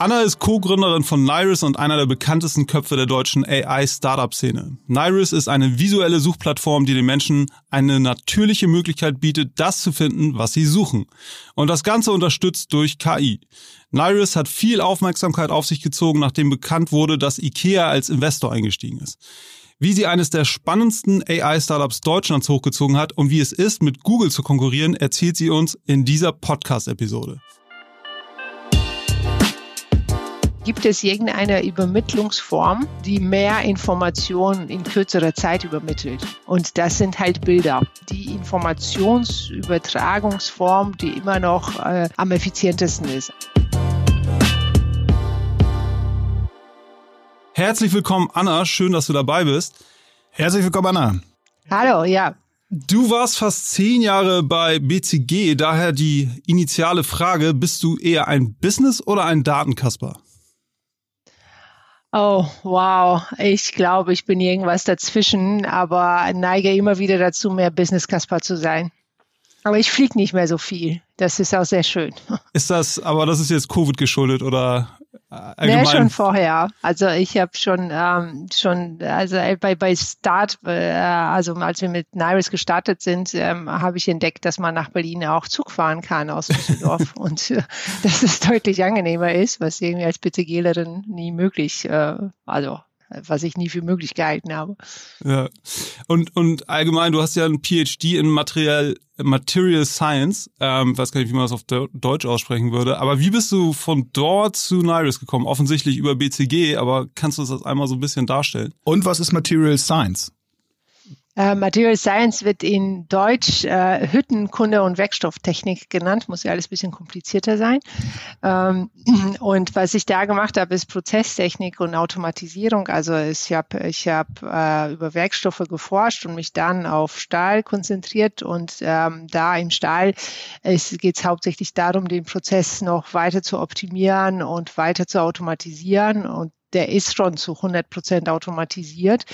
Anna ist Co-Gründerin von Nairis und einer der bekanntesten Köpfe der deutschen AI-Startup-Szene. Nairis ist eine visuelle Suchplattform, die den Menschen eine natürliche Möglichkeit bietet, das zu finden, was sie suchen. Und das Ganze unterstützt durch KI. Nairis hat viel Aufmerksamkeit auf sich gezogen, nachdem bekannt wurde, dass IKEA als Investor eingestiegen ist. Wie sie eines der spannendsten AI-Startups Deutschlands hochgezogen hat und wie es ist, mit Google zu konkurrieren, erzählt sie uns in dieser Podcast-Episode. Gibt es irgendeine Übermittlungsform, die mehr Informationen in kürzerer Zeit übermittelt? Und das sind halt Bilder. Die Informationsübertragungsform, die immer noch äh, am effizientesten ist. Herzlich willkommen, Anna. Schön, dass du dabei bist. Herzlich willkommen, Anna. Hallo, ja. Du warst fast zehn Jahre bei BCG, daher die initiale Frage, bist du eher ein Business oder ein Datenkasper? Oh, wow. Ich glaube, ich bin irgendwas dazwischen, aber neige immer wieder dazu, mehr Business Kasper zu sein. Aber ich fliege nicht mehr so viel. Das ist auch sehr schön. Ist das, aber das ist jetzt Covid geschuldet oder allgemein? Nee, schon vorher. Also ich habe schon, ähm, schon, also bei, bei Start, äh, also als wir mit Nairis gestartet sind, ähm, habe ich entdeckt, dass man nach Berlin auch Zug fahren kann aus Düsseldorf und äh, dass es deutlich angenehmer ist, was irgendwie als BTGlerin nie möglich, äh, also was ich nie für möglich gehalten habe. Ja. Und, und allgemein, du hast ja ein PhD in Material, Material Science, ähm, weiß gar nicht, wie man das auf Deutsch aussprechen würde, aber wie bist du von dort zu Nairis gekommen? Offensichtlich über BCG, aber kannst du das einmal so ein bisschen darstellen? Und was ist Material Science? Äh, Material Science wird in Deutsch äh, Hüttenkunde und Werkstofftechnik genannt, muss ja alles ein bisschen komplizierter sein. Ähm, und was ich da gemacht habe, ist Prozesstechnik und Automatisierung. Also ich habe ich hab, äh, über Werkstoffe geforscht und mich dann auf Stahl konzentriert. Und ähm, da im Stahl geht es hauptsächlich darum, den Prozess noch weiter zu optimieren und weiter zu automatisieren. Und der ist schon zu 100 Prozent automatisiert.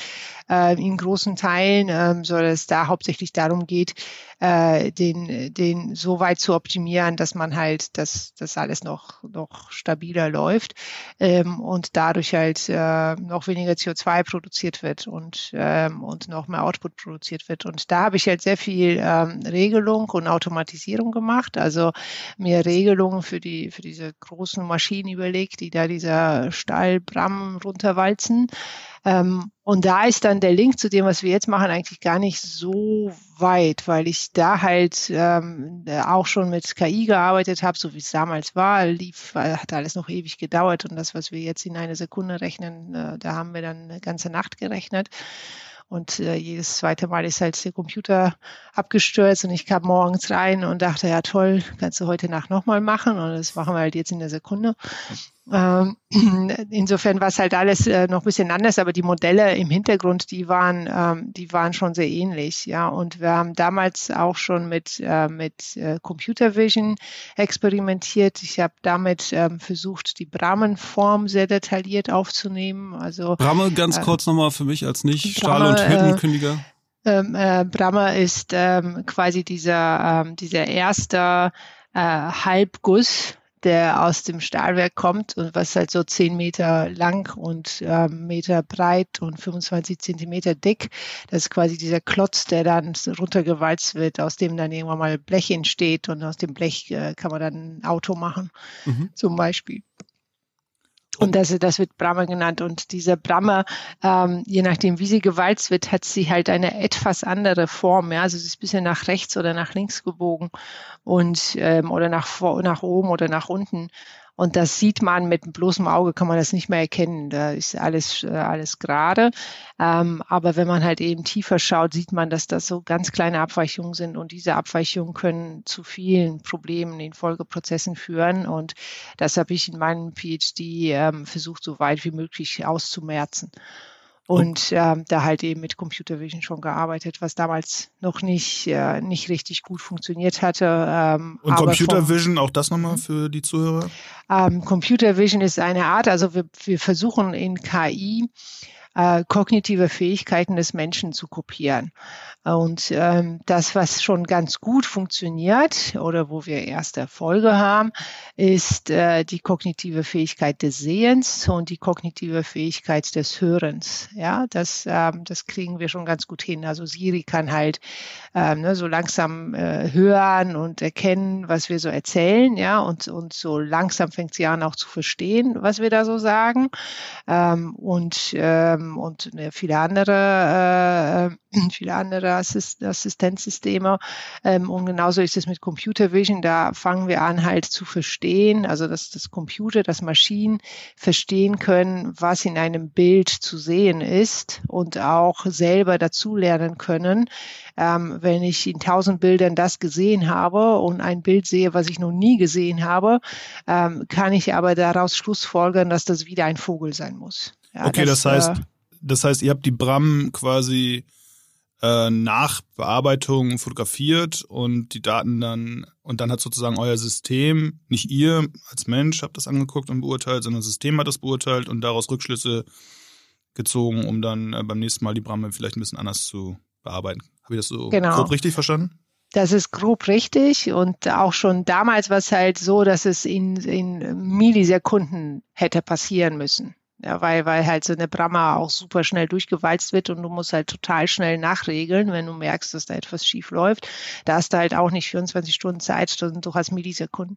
Äh, in großen Teilen, ähm, soll es da hauptsächlich darum geht, äh, den, den so weit zu optimieren, dass man halt, dass das alles noch, noch stabiler läuft ähm, und dadurch halt äh, noch weniger CO2 produziert wird und, ähm, und noch mehr Output produziert wird. Und da habe ich halt sehr viel ähm, Regelung und Automatisierung gemacht, also mir Regelungen für die, für diese großen Maschinen überlegt, die da dieser Stahlbram runterwalzen. Ähm, und da ist dann der Link zu dem, was wir jetzt machen, eigentlich gar nicht so weit, weil ich da halt ähm, auch schon mit KI gearbeitet habe, so wie es damals war, lief, hat alles noch ewig gedauert und das, was wir jetzt in einer Sekunde rechnen, äh, da haben wir dann eine ganze Nacht gerechnet. Und äh, jedes zweite Mal ist halt der Computer abgestürzt und ich kam morgens rein und dachte, ja toll, kannst du heute Nacht nochmal machen. Und das machen wir halt jetzt in der Sekunde. Ähm, insofern war es halt alles äh, noch ein bisschen anders, aber die Modelle im Hintergrund, die waren, ähm, die waren schon sehr ähnlich, ja. Und wir haben damals auch schon mit äh, mit äh, Computer Vision experimentiert. Ich habe damit ähm, versucht, die Brahmenform sehr detailliert aufzunehmen. Also Bramme ganz äh, kurz nochmal für mich als nicht Stahl- und Hüttenkündiger. Ähm, äh, Brammer ist ähm, quasi dieser ähm, dieser erste äh, Halbguss der aus dem Stahlwerk kommt und was halt so zehn Meter lang und äh, Meter breit und 25 Zentimeter dick. Das ist quasi dieser Klotz, der dann runtergewalzt wird, aus dem dann irgendwann mal Blech entsteht und aus dem Blech äh, kann man dann ein Auto machen, mhm. zum Beispiel. Und das, das wird Brammer genannt. Und diese Brammer, ähm, je nachdem, wie sie gewalzt wird, hat sie halt eine etwas andere Form. Ja? Also sie ist ein bisschen nach rechts oder nach links gebogen und ähm, oder nach, nach oben oder nach unten. Und das sieht man mit bloßem Auge, kann man das nicht mehr erkennen. Da ist alles, äh, alles gerade. Ähm, aber wenn man halt eben tiefer schaut, sieht man, dass das so ganz kleine Abweichungen sind. Und diese Abweichungen können zu vielen Problemen in Folgeprozessen führen. Und das habe ich in meinem PhD ähm, versucht, so weit wie möglich auszumerzen. Und äh, da halt eben mit Computer Vision schon gearbeitet, was damals noch nicht, äh, nicht richtig gut funktioniert hatte. Ähm, und Computer Vision, auch das nochmal für die Zuhörer? Ähm, Computer Vision ist eine Art, also wir, wir versuchen in KI äh, kognitive Fähigkeiten des Menschen zu kopieren. Und ähm, das, was schon ganz gut funktioniert oder wo wir erste Erfolge haben, ist äh, die kognitive Fähigkeit des Sehens und die kognitive Fähigkeit des Hörens. Ja, das, ähm, das kriegen wir schon ganz gut hin. Also Siri kann halt ähm, ne, so langsam äh, hören und erkennen, was wir so erzählen, ja, und, und so langsam fängt sie an auch zu verstehen, was wir da so sagen. Ähm, und ähm, und äh, viele andere, äh, viele andere Assist Assistenzsysteme. Ähm, und genauso ist es mit Computer Vision. Da fangen wir an halt zu verstehen, also dass das Computer, dass Maschinen verstehen können, was in einem Bild zu sehen ist und auch selber dazulernen können. Ähm, wenn ich in tausend Bildern das gesehen habe und ein Bild sehe, was ich noch nie gesehen habe, ähm, kann ich aber daraus schlussfolgern, dass das wieder ein Vogel sein muss. Ja, okay, das, das heißt, äh, das heißt, ihr habt die Bram quasi äh, nach Bearbeitung fotografiert und die Daten dann, und dann hat sozusagen euer System, nicht ihr als Mensch habt das angeguckt und beurteilt, sondern das System hat das beurteilt und daraus Rückschlüsse gezogen, um dann äh, beim nächsten Mal die Bram vielleicht ein bisschen anders zu bearbeiten. Habe ich das so genau. grob richtig verstanden? Das ist grob richtig und auch schon damals war es halt so, dass es in, in Millisekunden hätte passieren müssen. Ja, weil, weil halt so eine Brammer auch super schnell durchgewalzt wird und du musst halt total schnell nachregeln, wenn du merkst, dass da etwas schief läuft. Da hast du halt auch nicht 24 Stunden Zeit, du hast Millisekunden.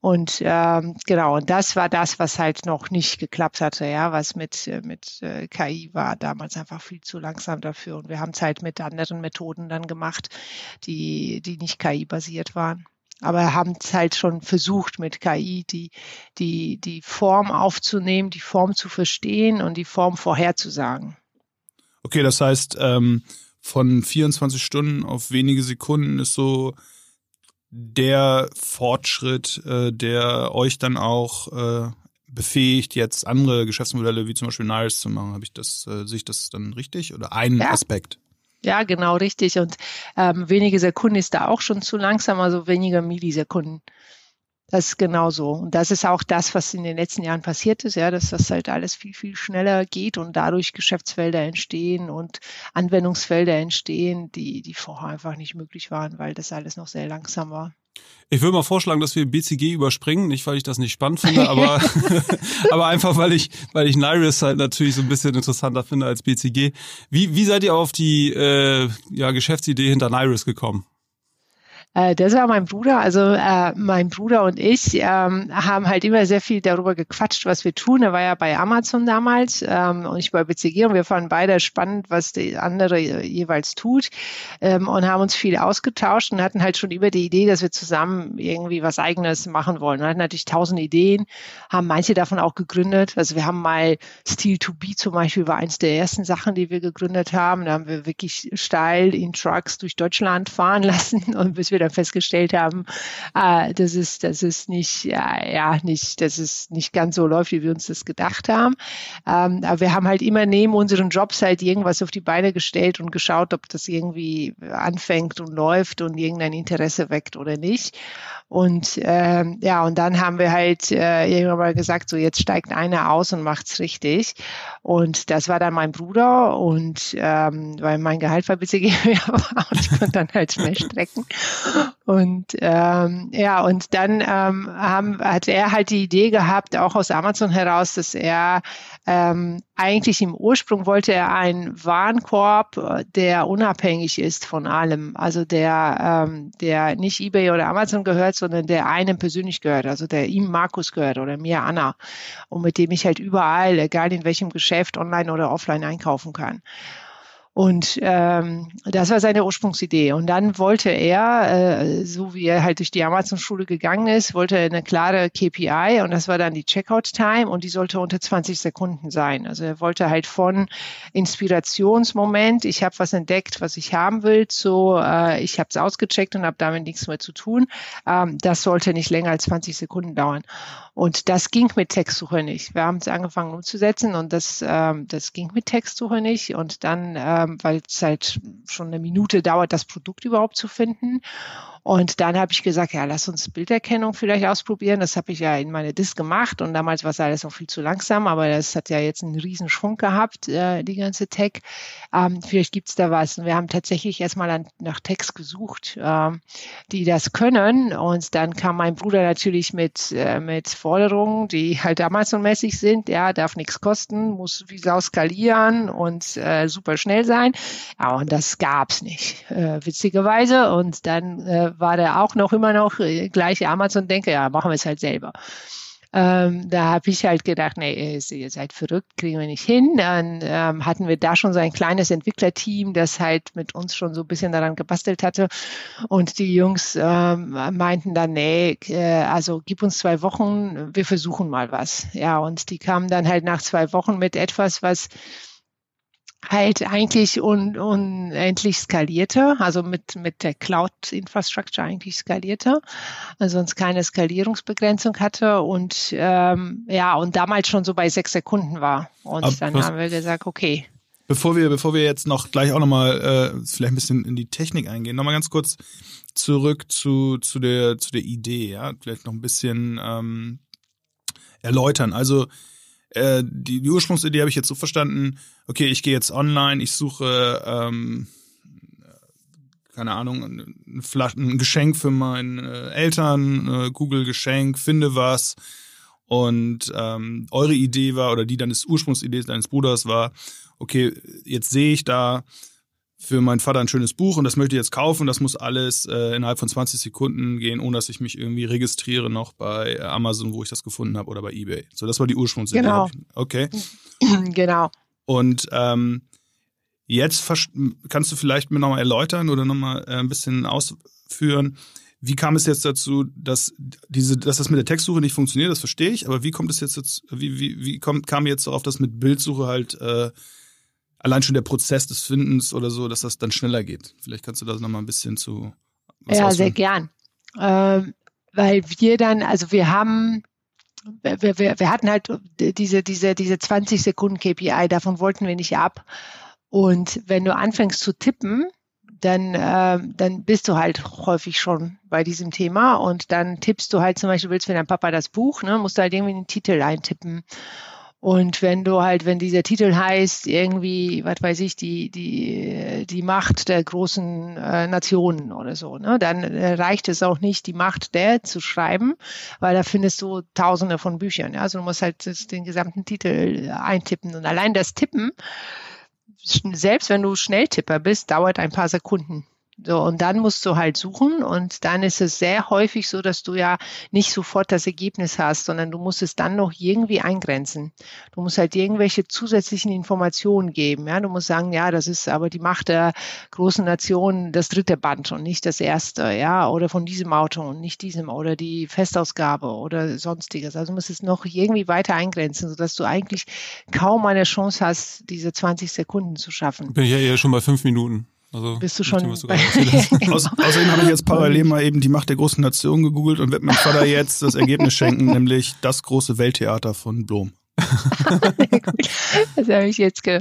Und ähm, genau, und das war das, was halt noch nicht geklappt hatte, ja, was mit, mit äh, KI war damals einfach viel zu langsam dafür. Und wir haben es halt mit anderen Methoden dann gemacht, die, die nicht KI-basiert waren aber haben es halt schon versucht mit KI die, die, die Form aufzunehmen, die Form zu verstehen und die Form vorherzusagen. Okay, das heißt, ähm, von 24 Stunden auf wenige Sekunden ist so der Fortschritt, äh, der euch dann auch äh, befähigt, jetzt andere Geschäftsmodelle wie zum Beispiel Niles zu machen. Habe ich das, äh, sehe ich das dann richtig? Oder ein ja. Aspekt? Ja, genau richtig. Und ähm, wenige Sekunden ist da auch schon zu langsam, also weniger Millisekunden. Das ist genau so. Und das ist auch das, was in den letzten Jahren passiert ist, ja, dass das halt alles viel, viel schneller geht und dadurch Geschäftsfelder entstehen und Anwendungsfelder entstehen, die, die vorher einfach nicht möglich waren, weil das alles noch sehr langsam war. Ich würde mal vorschlagen, dass wir BCG überspringen, nicht weil ich das nicht spannend finde, aber, aber einfach weil ich, weil ich Nairis halt natürlich so ein bisschen interessanter finde als BCG. Wie, wie seid ihr auf die äh, ja, Geschäftsidee hinter Nairis gekommen? Äh, das war mein Bruder. Also äh, mein Bruder und ich ähm, haben halt immer sehr viel darüber gequatscht, was wir tun. Er war ja bei Amazon damals ähm, und ich bei BCG und wir fanden beide spannend, was die andere jeweils tut ähm, und haben uns viel ausgetauscht und hatten halt schon über die Idee, dass wir zusammen irgendwie was Eigenes machen wollen. Wir hatten natürlich tausend Ideen, haben manche davon auch gegründet. Also wir haben mal Steel to Be zum Beispiel war eins der ersten Sachen, die wir gegründet haben. Da haben wir wirklich steil in Trucks durch Deutschland fahren lassen und bis wir dann festgestellt haben, äh, dass es, dass es nicht, ja, ja, nicht, dass es nicht ganz so läuft, wie wir uns das gedacht haben. Ähm, aber wir haben halt immer neben unseren Jobs halt irgendwas auf die Beine gestellt und geschaut, ob das irgendwie anfängt und läuft und irgendein Interesse weckt oder nicht. Und ähm, ja, und dann haben wir halt äh, irgendwann mal gesagt, so jetzt steigt einer aus und macht's richtig. Und das war dann mein Bruder und ähm, weil mein Gehalt war ein bisschen und ich konnte dann halt schnell strecken. Und ähm, ja, und dann ähm, haben, hat er halt die Idee gehabt, auch aus Amazon heraus, dass er ähm, eigentlich im Ursprung wollte er einen Warenkorb, der unabhängig ist von allem, also der, ähm, der nicht eBay oder Amazon gehört, sondern der einem persönlich gehört, also der ihm Markus gehört oder mir Anna. Und mit dem ich halt überall, egal in welchem Geschäft, online oder offline einkaufen kann. Und ähm, das war seine Ursprungsidee. Und dann wollte er, äh, so wie er halt durch die Amazon-Schule gegangen ist, wollte er eine klare KPI und das war dann die Checkout-Time und die sollte unter 20 Sekunden sein. Also er wollte halt von Inspirationsmoment, ich habe was entdeckt, was ich haben will, zu äh, ich habe es ausgecheckt und habe damit nichts mehr zu tun. Ähm, das sollte nicht länger als 20 Sekunden dauern. Und das ging mit Textsuche nicht. Wir haben es angefangen umzusetzen und das, ähm, das ging mit Textsuche nicht. Und dann, ähm, weil es halt schon eine Minute dauert, das Produkt überhaupt zu finden. Und dann habe ich gesagt, ja, lass uns Bilderkennung vielleicht ausprobieren. Das habe ich ja in meine Disk gemacht und damals war es alles noch viel zu langsam, aber das hat ja jetzt einen riesen Schwung gehabt, äh, die ganze Tech. Ähm, vielleicht gibt's da was. Und wir haben tatsächlich erstmal an, nach Text gesucht, ähm, die das können. Und dann kam mein Bruder natürlich mit, äh, mit Forderungen, die halt Amazon-mäßig sind. Ja, darf nichts kosten, muss wie Sau skalieren und äh, super schnell sein. Ja, und das gab's nicht, äh, witzigerweise. Und dann äh, war der auch noch immer noch äh, gleich Amazon denke, ja, machen wir es halt selber. Ähm, da habe ich halt gedacht, nee, ihr seid verrückt, kriegen wir nicht hin. Dann ähm, hatten wir da schon so ein kleines Entwicklerteam, das halt mit uns schon so ein bisschen daran gebastelt hatte. Und die Jungs ähm, meinten dann, nee, äh, also gib uns zwei Wochen, wir versuchen mal was. Ja, und die kamen dann halt nach zwei Wochen mit etwas, was halt eigentlich un, unendlich skalierte, also mit, mit der Cloud-Infrastructure eigentlich skalierte, also sonst keine Skalierungsbegrenzung hatte und ähm, ja, und damals schon so bei sechs Sekunden war. Und Aber dann haben wir gesagt, okay. Bevor wir, bevor wir jetzt noch gleich auch nochmal äh, vielleicht ein bisschen in die Technik eingehen, nochmal ganz kurz zurück zu, zu, der, zu der Idee, ja, vielleicht noch ein bisschen ähm, erläutern. Also äh, die, die Ursprungsidee habe ich jetzt so verstanden, okay, ich gehe jetzt online, ich suche, ähm, keine Ahnung, ein, ein Geschenk für meine Eltern, äh, Google Geschenk, finde was. Und ähm, eure Idee war, oder die deines Ursprungsidee deines Bruders war, okay, jetzt sehe ich da für meinen Vater ein schönes Buch und das möchte ich jetzt kaufen. Das muss alles äh, innerhalb von 20 Sekunden gehen, ohne dass ich mich irgendwie registriere noch bei Amazon, wo ich das gefunden habe, oder bei eBay. So, das war die Ursprungsidee. Genau. Okay. genau. Und ähm, jetzt kannst du vielleicht mir nochmal erläutern oder nochmal äh, ein bisschen ausführen, wie kam es jetzt dazu, dass diese, dass das mit der Textsuche nicht funktioniert? Das verstehe ich, aber wie kommt es jetzt, wie, wie, wie kommt, kam jetzt darauf, dass mit Bildsuche halt äh, allein schon der Prozess des Findens oder so, dass das dann schneller geht. Vielleicht kannst du das nochmal ein bisschen zu. ja, sehr gern. Ähm, weil wir dann, also wir haben, wir, wir, wir hatten halt diese, diese, diese 20 Sekunden KPI, davon wollten wir nicht ab. Und wenn du anfängst zu tippen, dann, äh, dann bist du halt häufig schon bei diesem Thema und dann tippst du halt zum Beispiel, willst für deinen Papa das Buch, ne, musst du halt irgendwie den Titel eintippen. Und wenn du halt, wenn dieser Titel heißt, irgendwie, was weiß ich, die, die, die Macht der großen äh, Nationen oder so, ne, dann äh, reicht es auch nicht, die Macht der zu schreiben, weil da findest du tausende von Büchern. Ja? Also du musst halt den gesamten Titel eintippen. Und allein das Tippen, selbst wenn du Schnelltipper bist, dauert ein paar Sekunden. So, und dann musst du halt suchen und dann ist es sehr häufig so, dass du ja nicht sofort das Ergebnis hast, sondern du musst es dann noch irgendwie eingrenzen. Du musst halt irgendwelche zusätzlichen Informationen geben. Ja, du musst sagen, ja, das ist aber die Macht der großen Nation, das dritte Band und nicht das erste, ja, oder von diesem Auto und nicht diesem oder die Festausgabe oder sonstiges. Also du musst es noch irgendwie weiter eingrenzen, sodass du eigentlich kaum eine Chance hast, diese 20 Sekunden zu schaffen. Bin ich ja eher schon bei fünf Minuten. Also bist du schon. Außerdem habe ich jetzt parallel mal eben die Macht der großen Nation gegoogelt und werde meinem Vater jetzt das Ergebnis schenken, nämlich das große Welttheater von Blom. das habe ich jetzt ge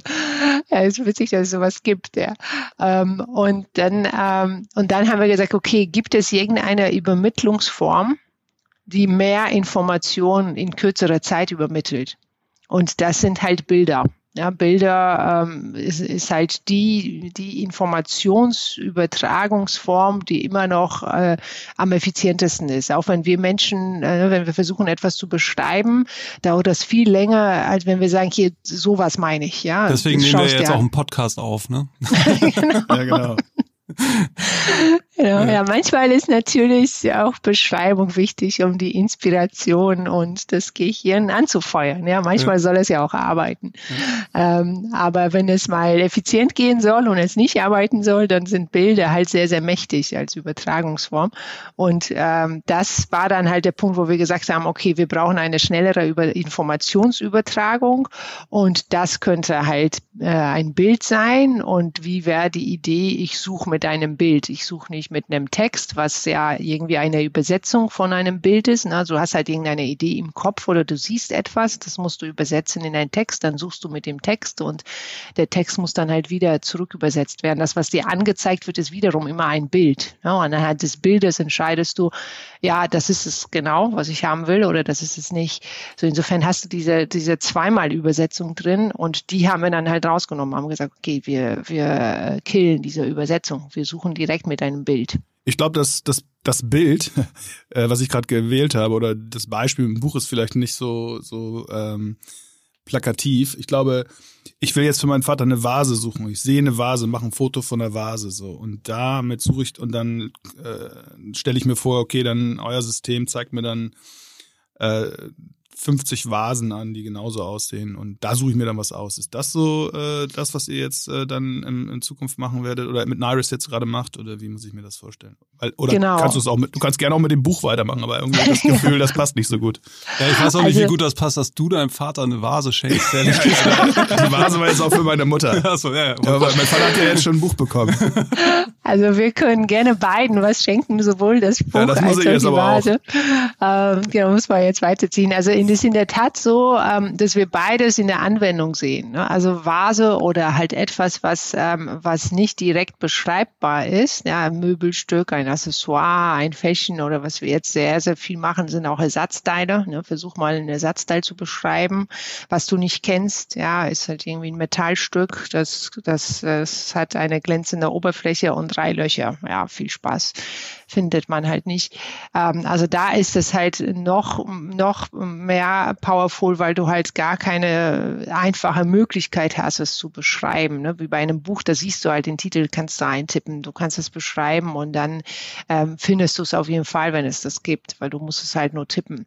ja, ist witzig, dass es sowas gibt, ja. Ähm, und dann ähm, und dann haben wir gesagt, okay, gibt es irgendeine Übermittlungsform, die mehr Informationen in kürzerer Zeit übermittelt? Und das sind halt Bilder. Ja, Bilder ähm, ist, ist halt die, die Informationsübertragungsform, die immer noch äh, am effizientesten ist. Auch wenn wir Menschen, äh, wenn wir versuchen, etwas zu beschreiben, dauert das viel länger, als wenn wir sagen, hier, sowas meine ich. Ja, Deswegen nehmen wir jetzt auch einen Podcast auf, ne? genau. ja, genau. Genau, ja. ja, manchmal ist natürlich auch Beschreibung wichtig, um die Inspiration und das Gehirn anzufeuern. Ja, manchmal ja. soll es ja auch arbeiten. Ja. Ähm, aber wenn es mal effizient gehen soll und es nicht arbeiten soll, dann sind Bilder halt sehr, sehr mächtig als Übertragungsform. Und ähm, das war dann halt der Punkt, wo wir gesagt haben, okay, wir brauchen eine schnellere Über Informationsübertragung und das könnte halt äh, ein Bild sein. Und wie wäre die Idee, ich suche mit einem Bild. Ich suche nicht mit einem Text, was ja irgendwie eine Übersetzung von einem Bild ist. Also du hast halt irgendeine Idee im Kopf oder du siehst etwas, das musst du übersetzen in einen Text, dann suchst du mit dem Text und der Text muss dann halt wieder zurück übersetzt werden. Das, was dir angezeigt wird, ist wiederum immer ein Bild. Ja, und anhand des Bildes entscheidest du, ja, das ist es genau, was ich haben will oder das ist es nicht. So insofern hast du diese, diese zweimal Übersetzung drin und die haben wir dann halt rausgenommen, haben gesagt, okay, wir, wir killen diese Übersetzung. Wir suchen direkt mit einem Bild. Ich glaube, dass das, das Bild, äh, was ich gerade gewählt habe, oder das Beispiel im Buch ist vielleicht nicht so, so ähm, plakativ. Ich glaube, ich will jetzt für meinen Vater eine Vase suchen. Ich sehe eine Vase, mache ein Foto von der Vase so und damit suche ich und dann äh, stelle ich mir vor, okay, dann euer System zeigt mir dann äh, 50 Vasen an, die genauso aussehen und da suche ich mir dann was aus. Ist das so äh, das, was ihr jetzt äh, dann in, in Zukunft machen werdet oder mit Nairis jetzt gerade macht oder wie muss ich mir das vorstellen? Weil, oder genau. kannst du es auch mit, du kannst gerne auch mit dem Buch weitermachen, aber irgendwie das Gefühl, das passt nicht so gut. Ja, ich weiß auch nicht, also, wie gut das passt, dass du deinem Vater eine Vase schenkst. ja, die Vase war jetzt auch für meine Mutter. Achso, ja, ja. Aber mein Vater hat ja jetzt schon ein Buch bekommen. Also wir können gerne beiden was schenken, sowohl das Buch ja, das als auch die Vase. Ähm, genau, muss man jetzt weiterziehen. Also in, ist in der Tat so, ähm, dass wir beides in der Anwendung sehen. Ne? Also Vase oder halt etwas, was, ähm, was nicht direkt beschreibbar ist. Ja, ein Möbelstück, ein Accessoire, ein Fashion oder was wir jetzt sehr, sehr viel machen, sind auch Ersatzteile. Ne? Versuch mal ein Ersatzteil zu beschreiben, was du nicht kennst. Ja, ist halt irgendwie ein Metallstück, das, das, das hat eine glänzende Oberfläche und drei Löcher. Ja, viel Spaß findet man halt nicht. Ähm, also da ist es halt noch, noch mehr powerful, weil du halt gar keine einfache Möglichkeit hast, es zu beschreiben. Ne? Wie bei einem Buch, da siehst du halt den Titel, kannst du eintippen, du kannst es beschreiben und dann ähm, findest du es auf jeden Fall, wenn es das gibt, weil du musst es halt nur tippen.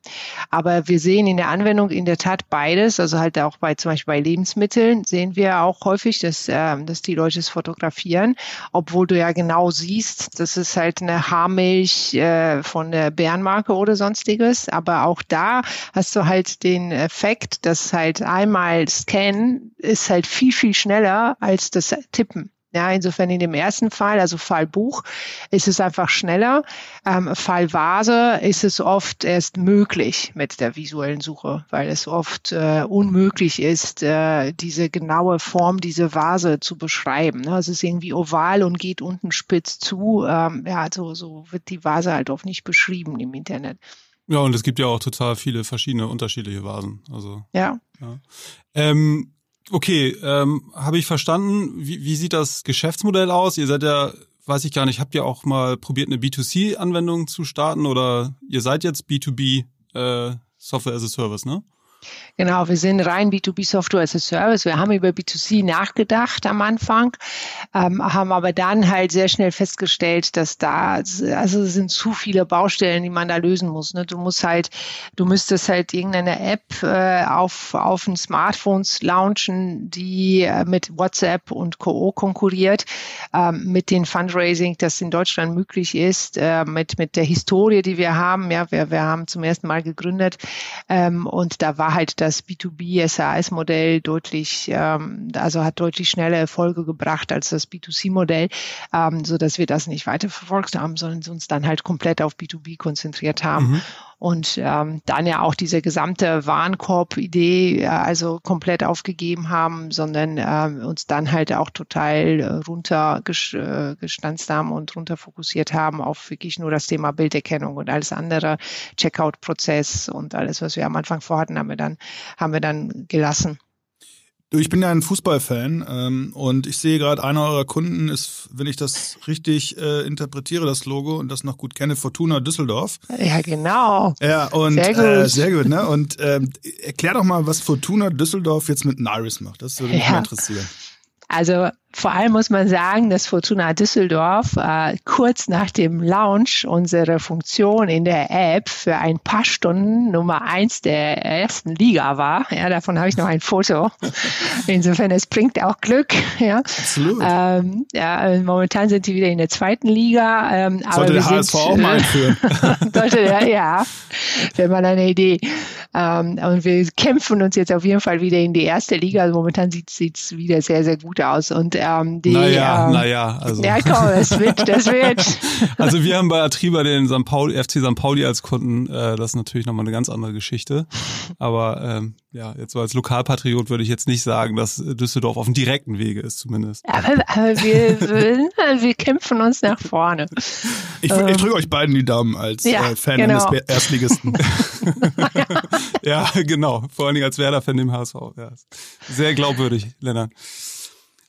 Aber wir sehen in der Anwendung in der Tat beides, also halt auch bei zum Beispiel bei Lebensmitteln sehen wir auch häufig, dass, ähm, dass die Leute es fotografieren, obwohl du ja genau siehst, das ist halt eine Harm Hafermilch äh, von der Bärenmarke oder sonstiges. Aber auch da hast du halt den Effekt, dass halt einmal Scannen ist halt viel, viel schneller als das Tippen. Ja, insofern in dem ersten Fall, also Fall Buch, ist es einfach schneller. Ähm, Fall Vase ist es oft erst möglich mit der visuellen Suche, weil es oft äh, unmöglich ist, äh, diese genaue Form, diese Vase zu beschreiben. Ne? Es ist irgendwie oval und geht unten spitz zu. Ähm, ja, so, so wird die Vase halt oft nicht beschrieben im Internet. Ja, und es gibt ja auch total viele verschiedene unterschiedliche Vasen. Also ja. ja. Ähm, Okay, ähm, habe ich verstanden. Wie, wie sieht das Geschäftsmodell aus? Ihr seid ja, weiß ich gar nicht, habt ihr auch mal probiert, eine B2C-Anwendung zu starten oder ihr seid jetzt B2B äh, Software as a Service, ne? Genau, wir sind rein B2B Software as a Service. Wir haben über B2C nachgedacht am Anfang, ähm, haben aber dann halt sehr schnell festgestellt, dass da, also sind zu viele Baustellen, die man da lösen muss. Ne? Du musst halt, du müsstest halt irgendeine App äh, auf, auf den Smartphones launchen, die äh, mit WhatsApp und Co. konkurriert, ähm, mit den Fundraising, das in Deutschland möglich ist, äh, mit, mit der Historie, die wir haben. Ja, wir, wir haben zum ersten Mal gegründet ähm, und da war war halt das B2B SAS-Modell deutlich, ähm, also hat deutlich schnelle Erfolge gebracht als das B2C-Modell, ähm, so dass wir das nicht weiter verfolgt haben, sondern uns dann halt komplett auf B2B konzentriert haben. Mhm und ähm, dann ja auch diese gesamte Warenkorb-Idee äh, also komplett aufgegeben haben, sondern äh, uns dann halt auch total äh, runter äh, haben und runter fokussiert haben auf wirklich nur das Thema Bilderkennung und alles andere, Checkout-Prozess und alles, was wir am Anfang vorhatten, haben wir dann, haben wir dann gelassen. Du, ich bin ja ein Fußballfan ähm, und ich sehe gerade, einer eurer Kunden ist, wenn ich das richtig äh, interpretiere, das Logo und das noch gut kenne, Fortuna Düsseldorf. Ja, genau. Ja, und sehr gut, äh, sehr gut ne? Und ähm, erklär doch mal, was Fortuna Düsseldorf jetzt mit Naris macht. Das würde mich ja. mal interessieren. Also vor allem muss man sagen, dass Fortuna Düsseldorf äh, kurz nach dem Launch unserer Funktion in der App für ein paar Stunden Nummer eins der ersten Liga war. Ja, davon habe ich noch ein Foto. Insofern, es bringt auch Glück. Ja, Absolut. ähm, ja momentan sind sie wieder in der zweiten Liga. Ähm, Sollte aber wir der HSV sind, auch mal einführen. sollte der, ja, wäre mal eine Idee. Ähm, und wir kämpfen uns jetzt auf jeden Fall wieder in die erste Liga. Also momentan sieht es wieder sehr, sehr gut aus. Und ähm, die, Naja, ähm, naja, also. ja, komm, das wird, das wird. Also wir haben bei Atriba den St. Pauli, FC St. Pauli als Kunden, äh, das ist natürlich nochmal eine ganz andere Geschichte. Aber ähm, ja, jetzt so als Lokalpatriot würde ich jetzt nicht sagen, dass Düsseldorf auf dem direkten Wege ist zumindest. Aber, aber wir, wir, wir kämpfen uns nach vorne. Ich, ich drücke euch beiden die Daumen als Ja, äh, Fan genau. eines Erstligisten. Ja, genau. Vor allen Dingen als Werder-Fan dem HSV. Ja. Sehr glaubwürdig, Lennart.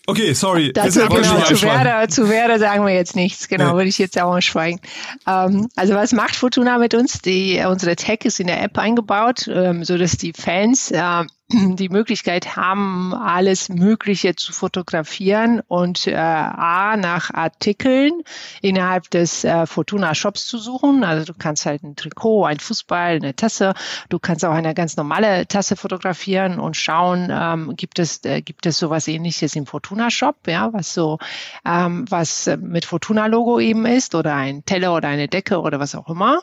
Okay, sorry. Dazu genau, zu. Werder, zu Werder sagen wir jetzt nichts. Genau, Nee. würde ich jetzt auch mal schweigen. Ähm, also was macht Fortuna mit uns? Die, unsere Tech ist in der App eingebaut, ähm, so dass die Fans äh, die Möglichkeit haben, alles Mögliche zu fotografieren und äh, A, nach Artikeln innerhalb des äh, Fortuna Shops zu suchen. Also du kannst halt ein Trikot, ein Fußball, eine Tasse. Du kannst auch eine ganz normale Tasse fotografieren und schauen, ähm, gibt es äh, gibt es sowas Ähnliches im Fortuna Shop, ja, was so ähm, was mit Fortuna Logo eben ist oder ein Teller oder eine Decke oder was auch immer.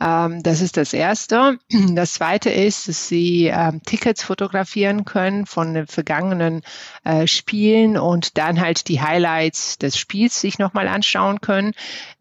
Ähm, das ist das erste. Das zweite ist, dass sie ähm, Tickets fotografieren können von den vergangenen äh, Spielen und dann halt die Highlights des Spiels sich nochmal anschauen können.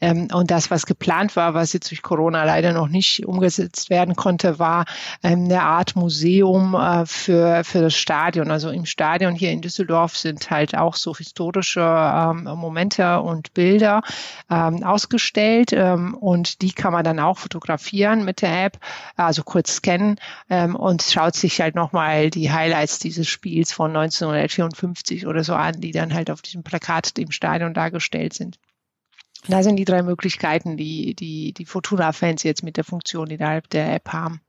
Ähm, und das, was geplant war, was jetzt durch Corona leider noch nicht umgesetzt werden konnte, war ähm, eine Art Museum äh, für, für das Stadion. Also im Stadion hier in Düsseldorf sind halt auch so historische ähm, Momente und Bilder ähm, ausgestellt ähm, und die kann man dann auch fotografieren mit der App, also kurz scannen ähm, und schaut sich halt nochmal die Highlights dieses Spiels von 1954 oder so an, die dann halt auf diesem Plakat im Stadion dargestellt sind. Da sind die drei Möglichkeiten, die die, die Fortuna-Fans jetzt mit der Funktion innerhalb der App haben.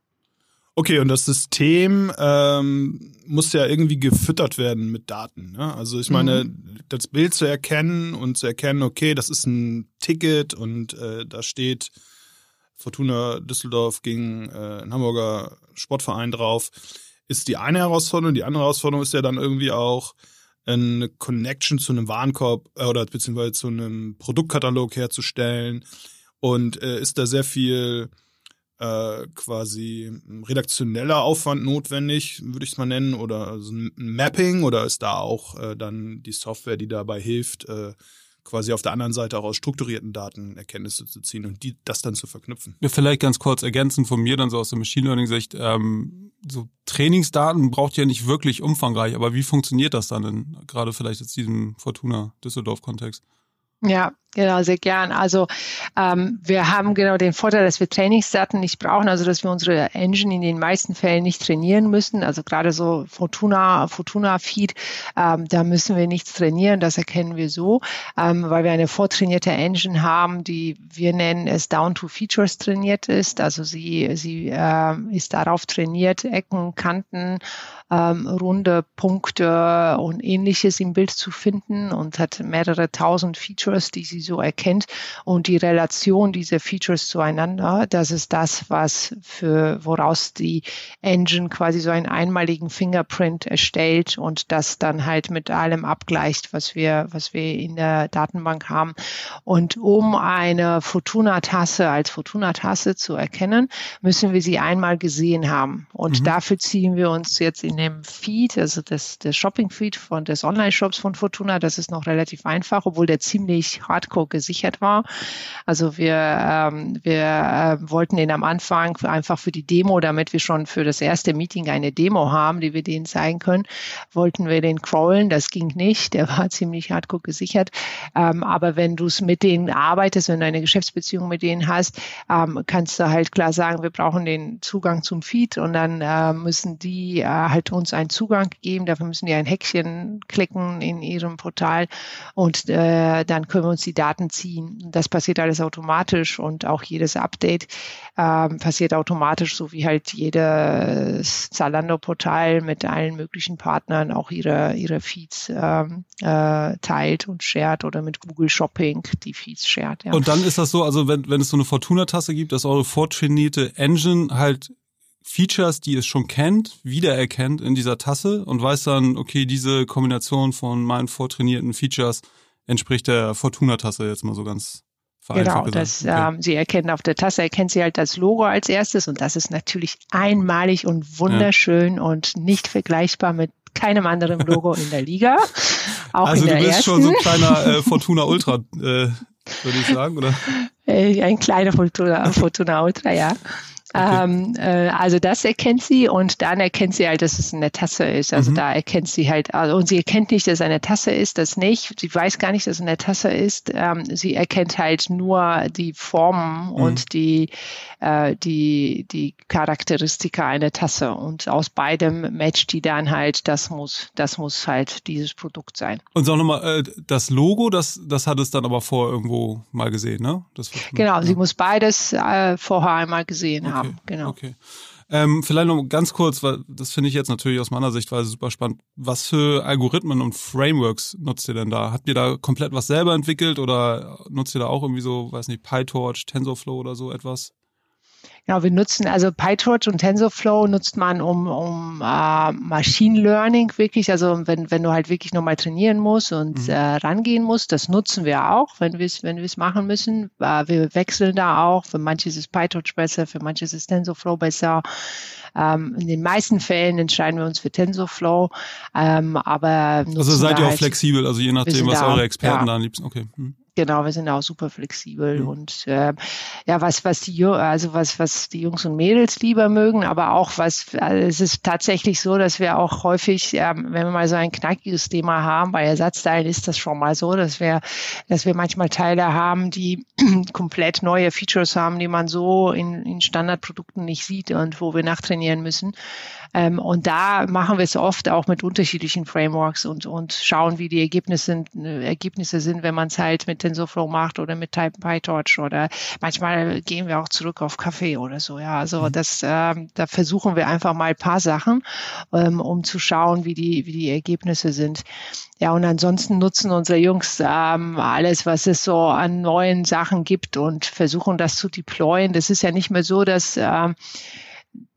Okay, und das System ähm, muss ja irgendwie gefüttert werden mit Daten. Ne? Also ich meine, das Bild zu erkennen und zu erkennen, okay, das ist ein Ticket und äh, da steht Fortuna Düsseldorf gegen äh, ein Hamburger Sportverein drauf, ist die eine Herausforderung. Die andere Herausforderung ist ja dann irgendwie auch eine Connection zu einem Warenkorb äh, oder beziehungsweise zu einem Produktkatalog herzustellen. Und äh, ist da sehr viel äh, quasi redaktioneller Aufwand notwendig, würde ich es mal nennen, oder also ein Mapping oder ist da auch äh, dann die Software, die dabei hilft, äh, quasi auf der anderen Seite auch aus strukturierten Daten Erkenntnisse zu ziehen und die das dann zu verknüpfen. Ja, vielleicht ganz kurz ergänzend von mir dann so aus der Machine Learning Sicht, ähm, so Trainingsdaten braucht ja nicht wirklich umfangreich, aber wie funktioniert das dann denn gerade vielleicht jetzt diesem Fortuna Düsseldorf Kontext? Ja, genau, sehr gern. Also ähm, wir haben genau den Vorteil, dass wir Trainingsdaten nicht brauchen, also dass wir unsere Engine in den meisten Fällen nicht trainieren müssen. Also gerade so Fortuna, Fortuna Feed, ähm, da müssen wir nichts trainieren, das erkennen wir so, ähm, weil wir eine vortrainierte Engine haben, die wir nennen es Down to Features trainiert ist. Also sie, sie äh, ist darauf trainiert, Ecken, Kanten, ähm, runde Punkte und ähnliches im Bild zu finden und hat mehrere tausend Features, die sie so erkennt und die Relation dieser Features zueinander, das ist das, was für woraus die Engine quasi so einen einmaligen Fingerprint erstellt und das dann halt mit allem abgleicht, was wir, was wir in der Datenbank haben. Und um eine Fortuna-Tasse als Fortuna-Tasse zu erkennen, müssen wir sie einmal gesehen haben. Und Mhm. dafür ziehen wir uns jetzt in dem Feed, also das, der Shopping-Feed von des Online-Shops von Fortuna, das ist noch relativ einfach, obwohl der ziemlich hardcore gesichert war. Also wir, ähm, wir äh, wollten den am Anfang einfach für die Demo, damit wir schon für das erste Meeting eine Demo haben, die wir denen zeigen können, wollten wir den crawlen. Das ging nicht. Der war ziemlich hardcore gesichert. Ähm, aber wenn du es mit denen arbeitest, wenn du eine Geschäftsbeziehung mit denen hast, ähm, kannst du halt klar sagen, wir brauchen den Zugang zum Feed und dann äh, müssen die äh, halt uns einen Zugang geben. Dafür müssen die ein Häkchen klicken in ihrem Portal und äh, dann können wir uns die Daten ziehen. Das passiert alles automatisch und auch jedes Update ähm, passiert automatisch, so wie halt jedes Zalando-Portal mit allen möglichen Partnern auch ihre, ihre Feeds ähm, äh, teilt und shared oder mit Google Shopping die Feeds shared. Ja. Und dann ist das so, also wenn, wenn es so eine Fortuna-Tasse gibt, dass eure vortrainierte Engine halt Features, die es schon kennt, wiedererkennt in dieser Tasse und weiß dann, okay, diese Kombination von meinen vortrainierten Features entspricht der Fortuna-Tasse jetzt mal so ganz Genau, das, okay. ähm, sie erkennen auf der Tasse, erkennt sie halt das Logo als erstes und das ist natürlich einmalig und wunderschön ja. und nicht vergleichbar mit keinem anderen Logo in der Liga. Auch also in der du bist ersten. schon so ein kleiner äh, Fortuna Ultra, äh, würde ich sagen, oder? Äh, ein kleiner Fortuna, Fortuna Ultra, ja. Okay. Ähm, äh, also das erkennt sie und dann erkennt sie halt, dass es eine Tasse ist. Also mhm. da erkennt sie halt, also, und sie erkennt nicht, dass es eine Tasse ist, das nicht. Sie weiß gar nicht, dass es eine Tasse ist. Ähm, sie erkennt halt nur die Formen mhm. und die, äh, die, die Charakteristika einer Tasse. Und aus beidem matcht die dann halt, das muss, das muss halt dieses Produkt sein. Und sag nochmal, äh, das Logo, das, das hat es dann aber vorher irgendwo mal gesehen, ne? Das genau, sie muss beides äh, vorher einmal gesehen okay. haben haben. Genau. Okay. Ähm, vielleicht noch ganz kurz, weil das finde ich jetzt natürlich aus meiner Sichtweise super spannend. Was für Algorithmen und Frameworks nutzt ihr denn da? Habt ihr da komplett was selber entwickelt oder nutzt ihr da auch irgendwie so, weiß nicht, PyTorch, TensorFlow oder so etwas? Genau, wir nutzen also PyTorch und TensorFlow nutzt man um, um äh, Machine Learning wirklich, also wenn, wenn du halt wirklich nochmal trainieren musst und mhm. äh, rangehen musst, das nutzen wir auch, wenn wir es wenn wir es machen müssen. Äh, wir wechseln da auch, für manches ist PyTorch besser, für manches ist TensorFlow besser. Ähm, in den meisten Fällen entscheiden wir uns für TensorFlow, ähm, aber also seid ihr auch halt, flexibel, also je nachdem, was eure Experten ja. da am liebsten. Okay. Hm. Genau, wir sind auch super flexibel mhm. und äh, ja, was was die also was was die Jungs und Mädels lieber mögen, aber auch was also es ist tatsächlich so, dass wir auch häufig, äh, wenn wir mal so ein knackiges Thema haben, bei Ersatzteilen ist das schon mal so, dass wir dass wir manchmal Teile haben, die komplett neue Features haben, die man so in, in Standardprodukten nicht sieht und wo wir nachtrainieren müssen. Ähm, und da machen wir es oft auch mit unterschiedlichen Frameworks und, und schauen, wie die Ergebnisse, äh, Ergebnisse sind, wenn man es halt mit TensorFlow macht oder mit Type PyTorch oder manchmal gehen wir auch zurück auf Kaffee oder so. Ja, also mhm. das, ähm, da versuchen wir einfach mal ein paar Sachen, ähm, um zu schauen, wie die, wie die Ergebnisse sind. Ja, und ansonsten nutzen unsere Jungs ähm, alles, was es so an neuen Sachen gibt und versuchen das zu deployen. Das ist ja nicht mehr so, dass ähm,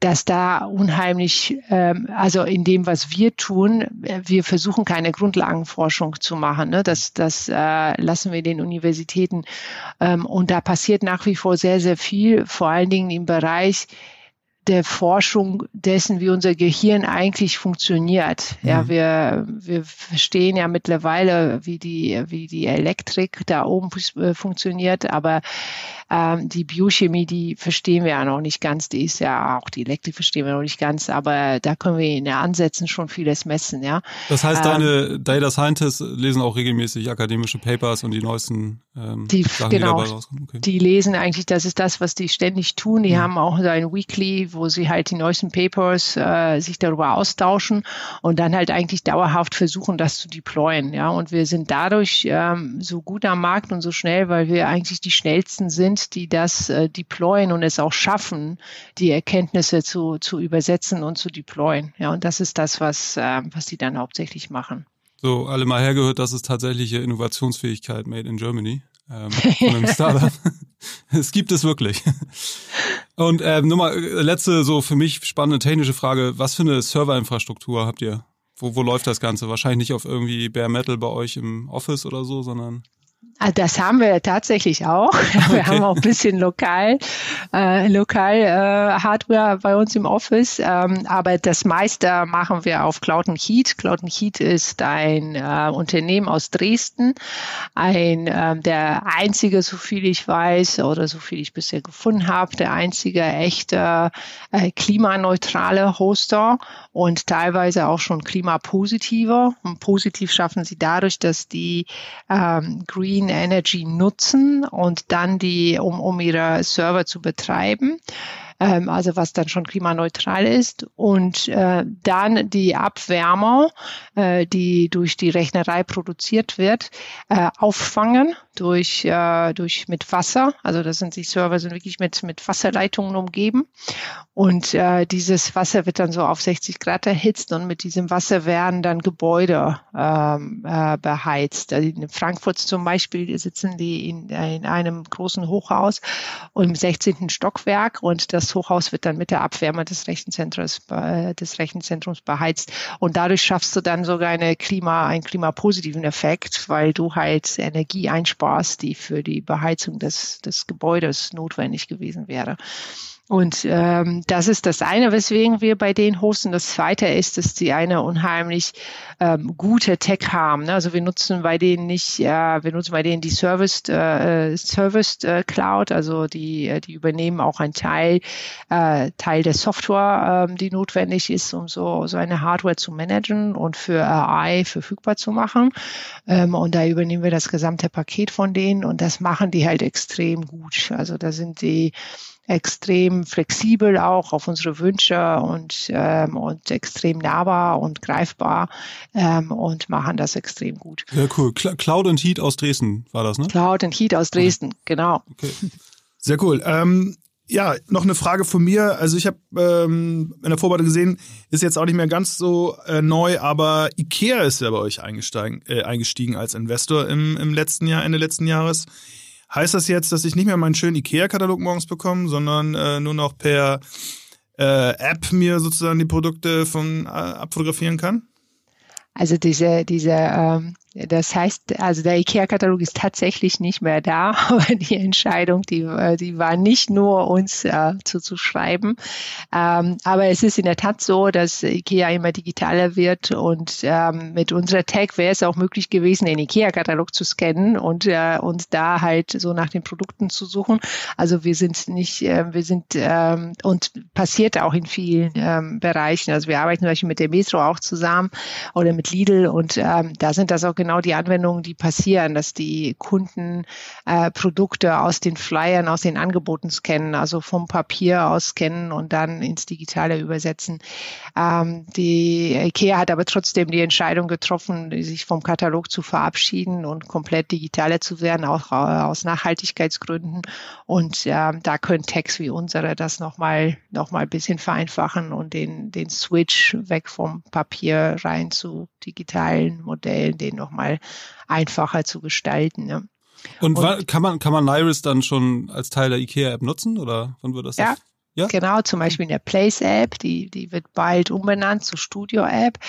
dass da unheimlich, ähm, also in dem, was wir tun, äh, wir versuchen keine Grundlagenforschung zu machen. Ne? Das, das äh, lassen wir den Universitäten. Ähm, und da passiert nach wie vor sehr, sehr viel, vor allen Dingen im Bereich der Forschung dessen, wie unser Gehirn eigentlich funktioniert. Mhm. Ja, wir, wir verstehen ja mittlerweile, wie die, wie die Elektrik da oben äh, funktioniert, aber ähm, die Biochemie, die verstehen wir ja noch nicht ganz. Die ist ja auch die Elektrik verstehen wir noch nicht ganz, aber da können wir in den Ansätzen schon vieles messen. Ja. Das heißt, ähm, deine Data Scientists lesen auch regelmäßig akademische Papers und die neuesten ähm, die, Sachen, genau, die dabei rauskommen. Okay. Die lesen eigentlich, das ist das, was die ständig tun. Die mhm. haben auch so ein Weekly, wo sie halt die neuesten Papers äh, sich darüber austauschen und dann halt eigentlich dauerhaft versuchen, das zu deployen. Ja, und wir sind dadurch ähm, so gut am Markt und so schnell, weil wir eigentlich die schnellsten sind die das äh, deployen und es auch schaffen, die Erkenntnisse zu, zu übersetzen und zu deployen. Ja, und das ist das, was, äh, was die dann hauptsächlich machen. So, alle mal hergehört, das ist tatsächliche Innovationsfähigkeit made in Germany. Ähm, von einem Startup. es gibt es wirklich. Und ähm, nur mal äh, letzte so für mich spannende technische Frage. Was für eine Serverinfrastruktur habt ihr? Wo, wo läuft das Ganze? Wahrscheinlich nicht auf irgendwie Bare Metal bei euch im Office oder so, sondern das haben wir tatsächlich auch. Wir okay. haben auch ein bisschen lokal, äh, lokal äh, Hardware bei uns im Office, ähm, aber das meiste machen wir auf Cloud Heat. Cloud Heat ist ein äh, Unternehmen aus Dresden, ein äh, der einzige, so viel ich weiß oder so viel ich bisher gefunden habe, der einzige echte äh, klimaneutrale Hoster und teilweise auch schon klimapositive. Und positiv schaffen sie dadurch, dass die ähm, Green Energy nutzen und dann die, um, um ihre Server zu betreiben. ähm, also was dann schon klimaneutral ist. Und äh, dann die Abwärme, äh, die durch die Rechnerei produziert wird, äh, auffangen durch, äh, durch mit Wasser. Also das sind die Server sind wirklich mit, mit Wasserleitungen umgeben. Und äh, dieses Wasser wird dann so auf 60 Grad erhitzt und mit diesem Wasser werden dann Gebäude ähm, äh, beheizt. Also in Frankfurt zum Beispiel sitzen die in, in einem großen Hochhaus im 16. Stockwerk und das Hochhaus wird dann mit der Abwärme des Rechenzentrums, äh, des Rechenzentrums beheizt. Und dadurch schaffst du dann sogar eine Klima, einen klimapositiven Effekt, weil du halt Energie einsparst, die für die Beheizung des, des Gebäudes notwendig gewesen wäre. Und ähm, das ist das eine, weswegen wir bei denen hosten. Das zweite ist, dass sie eine unheimlich ähm, gute Tech haben. Ne? Also wir nutzen bei denen nicht, äh, wir nutzen bei denen die Service, äh, Service äh, Cloud, also die, äh, die übernehmen auch einen Teil, äh, Teil der Software, äh, die notwendig ist, um so, so eine Hardware zu managen und für AI verfügbar zu machen. Ähm, und da übernehmen wir das gesamte Paket von denen und das machen die halt extrem gut. Also da sind die extrem flexibel auch auf unsere Wünsche und, ähm, und extrem nahbar und greifbar ähm, und machen das extrem gut. Ja, cool. Cloud and Heat aus Dresden war das, ne? Cloud and Heat aus Dresden, genau. Okay. Sehr cool. Ähm, ja, noch eine Frage von mir. Also ich habe ähm, in der Vorbereitung gesehen, ist jetzt auch nicht mehr ganz so äh, neu, aber IKEA ist ja bei euch eingestiegen, äh, eingestiegen als Investor im, im letzten Jahr, Ende letzten Jahres. Heißt das jetzt, dass ich nicht mehr meinen schönen IKEA-Katalog morgens bekomme, sondern äh, nur noch per äh, App mir sozusagen die Produkte von äh, abfotografieren kann? Also diese, diese ähm, das heißt, also der IKEA-Katalog ist tatsächlich nicht mehr da, aber die Entscheidung, die, äh, die war nicht nur uns äh, zuzuschreiben. Ähm, aber es ist in der Tat so, dass IKEA immer digitaler wird und ähm, mit unserer Tag wäre es auch möglich gewesen, den IKEA-Katalog zu scannen und, äh, und da halt so nach den Produkten zu suchen. Also wir sind nicht, äh, wir sind ähm, und passiert auch in vielen ähm, Bereichen. Also wir arbeiten zum Beispiel mit der Metro auch zusammen oder mit Lidl und ähm, da sind das auch genau die Anwendungen, die passieren, dass die Kunden äh, Produkte aus den Flyern, aus den Angeboten scannen, also vom Papier aus scannen und dann ins Digitale übersetzen. Ähm, die IKEA hat aber trotzdem die Entscheidung getroffen, sich vom Katalog zu verabschieden und komplett digitaler zu werden, auch äh, aus Nachhaltigkeitsgründen. Und äh, da können Tags wie unsere das nochmal noch mal ein bisschen vereinfachen und den, den Switch weg vom Papier rein zu digitalen Modellen, den noch nochmal einfacher zu gestalten. Ne? Und, und kann man kann man Iris dann schon als Teil der IKEA-App nutzen oder wann wird das? Ja, ja? Genau, zum Beispiel in der Place-App, die, die wird bald umbenannt zur Studio-App.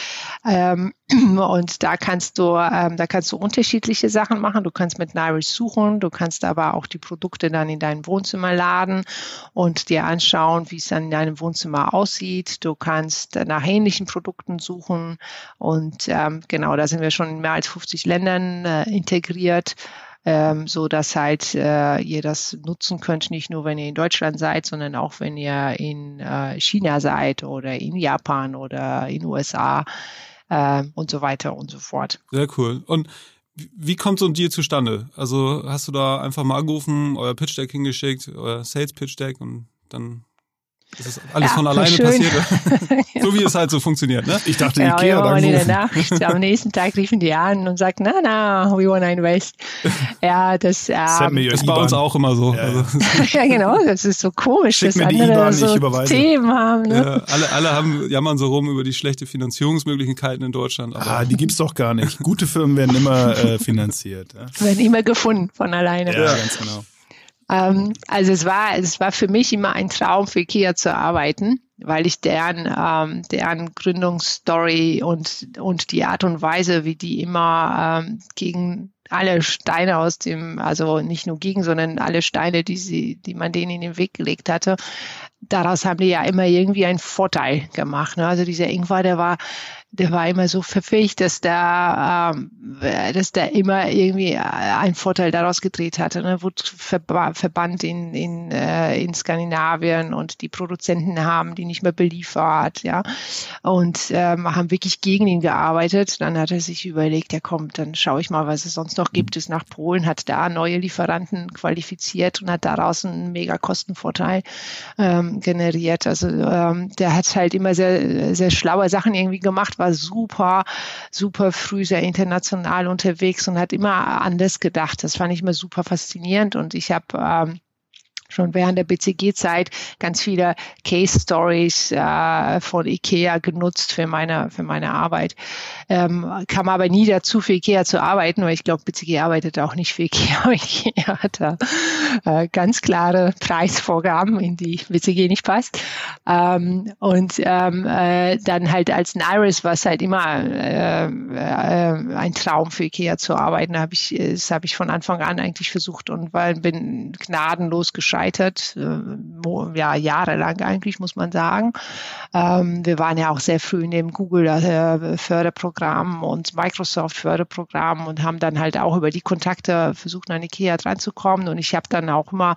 Ähm, und da kannst du, ähm, da kannst du unterschiedliche Sachen machen. Du kannst mit Nairis suchen, du kannst aber auch die Produkte dann in dein Wohnzimmer laden und dir anschauen, wie es dann in deinem Wohnzimmer aussieht. Du kannst nach ähnlichen Produkten suchen und ähm, genau, da sind wir schon in mehr als 50 Ländern äh, integriert ähm, so dass halt äh, ihr das nutzen könnt, nicht nur wenn ihr in Deutschland seid, sondern auch wenn ihr in äh, China seid oder in Japan oder in USA äh, und so weiter und so fort. Sehr cool. Und wie kommt so ein Deal zustande? Also hast du da einfach mal angerufen, euer Pitch Deck hingeschickt, euer Sales Pitch Deck und dann das ist alles ja, von alleine schön. passiert. so wie es halt so funktioniert, ne? Ich dachte, genau, Ikea dann in der Nacht. Am nächsten Tag riefen die an und sagten, na, na, we want to invest. Ja, das, ähm, ist bei uns auch immer so. Ja, also, ja, genau. Das ist so komisch, Schick dass andere so Themen haben. Ne? Ja, alle, alle haben, jammern so rum über die schlechte Finanzierungsmöglichkeiten in Deutschland. Aber ah, die gibt's doch gar nicht. Gute Firmen werden immer äh, finanziert. Ja? Werden immer gefunden von alleine. Ja, ganz genau. Ähm, also es war, es war für mich immer ein Traum für IKEA zu arbeiten, weil ich deren, ähm, deren Gründungsstory und, und die Art und Weise, wie die immer ähm, gegen alle Steine aus dem, also nicht nur gegen, sondern alle Steine, die sie, die man denen in den Weg gelegt hatte, daraus haben die ja immer irgendwie einen Vorteil gemacht. Ne? Also dieser Ingwer, der war der war immer so pfiffig, dass da, ähm, dass der immer irgendwie einen Vorteil daraus gedreht hatte. Ne? Wurde verba verbannt in, in, äh, in Skandinavien und die Produzenten haben die nicht mehr beliefert, ja. Und ähm, haben wirklich gegen ihn gearbeitet. Dann hat er sich überlegt, ja komm, dann schaue ich mal, was es sonst noch gibt. Ist nach Polen, hat da neue Lieferanten qualifiziert und hat daraus einen mega Kostenvorteil ähm, generiert. Also ähm, der hat halt immer sehr, sehr schlaue Sachen irgendwie gemacht, war super, super früh sehr international unterwegs und hat immer anders gedacht. Das fand ich immer super faszinierend und ich habe ähm, schon während der BCG-Zeit ganz viele Case Stories äh, von IKEA genutzt für meine, für meine Arbeit. Ähm, kam aber nie dazu, für IKEA zu arbeiten, weil ich glaube, BCG arbeitet auch nicht für IKEA. IKEA hat da äh, ganz klare Preisvorgaben, in die BCG nicht passt. Ähm, und ähm, äh, dann halt als Naris war es halt immer äh, äh, ein Traum für IKEA zu arbeiten. Da hab ich, das habe ich von Anfang an eigentlich versucht und weil bin gnadenlos gescheitert begleitet, äh, ja, jahrelang eigentlich, muss man sagen. Ähm, wir waren ja auch sehr früh in dem Google-Förderprogramm und Microsoft-Förderprogramm und haben dann halt auch über die Kontakte versucht, an Ikea dran zu kommen. Und ich habe dann auch immer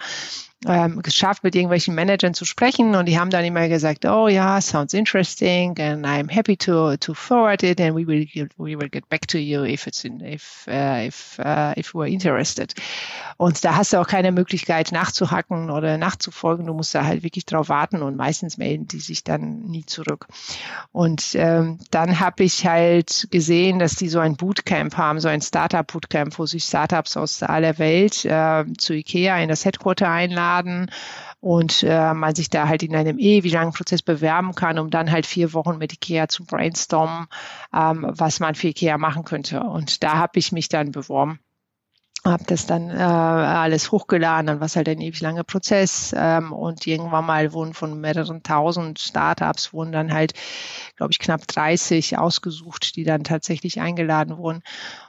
ähm, geschafft, mit irgendwelchen Managern zu sprechen und die haben dann immer gesagt, oh ja, sounds interesting and I'm happy to to forward it and we will get, we will get back to you if it's in, if uh, if uh, if we're interested. Und da hast du auch keine Möglichkeit nachzuhacken oder nachzufolgen. Du musst da halt wirklich drauf warten und meistens melden die sich dann nie zurück. Und ähm, dann habe ich halt gesehen, dass die so ein Bootcamp haben, so ein Startup Bootcamp, wo sich Startups aus aller Welt äh, zu IKEA in das Headquarter einladen einladen und äh, man sich da halt in einem ewig langen Prozess bewerben kann, um dann halt vier Wochen mit IKEA zu brainstormen, ähm, was man für IKEA machen könnte. Und da habe ich mich dann beworben habe das dann äh, alles hochgeladen, dann war es halt ein ewig langer Prozess ähm, und irgendwann mal wurden von mehreren tausend Startups wurden dann halt, glaube ich, knapp 30 ausgesucht, die dann tatsächlich eingeladen wurden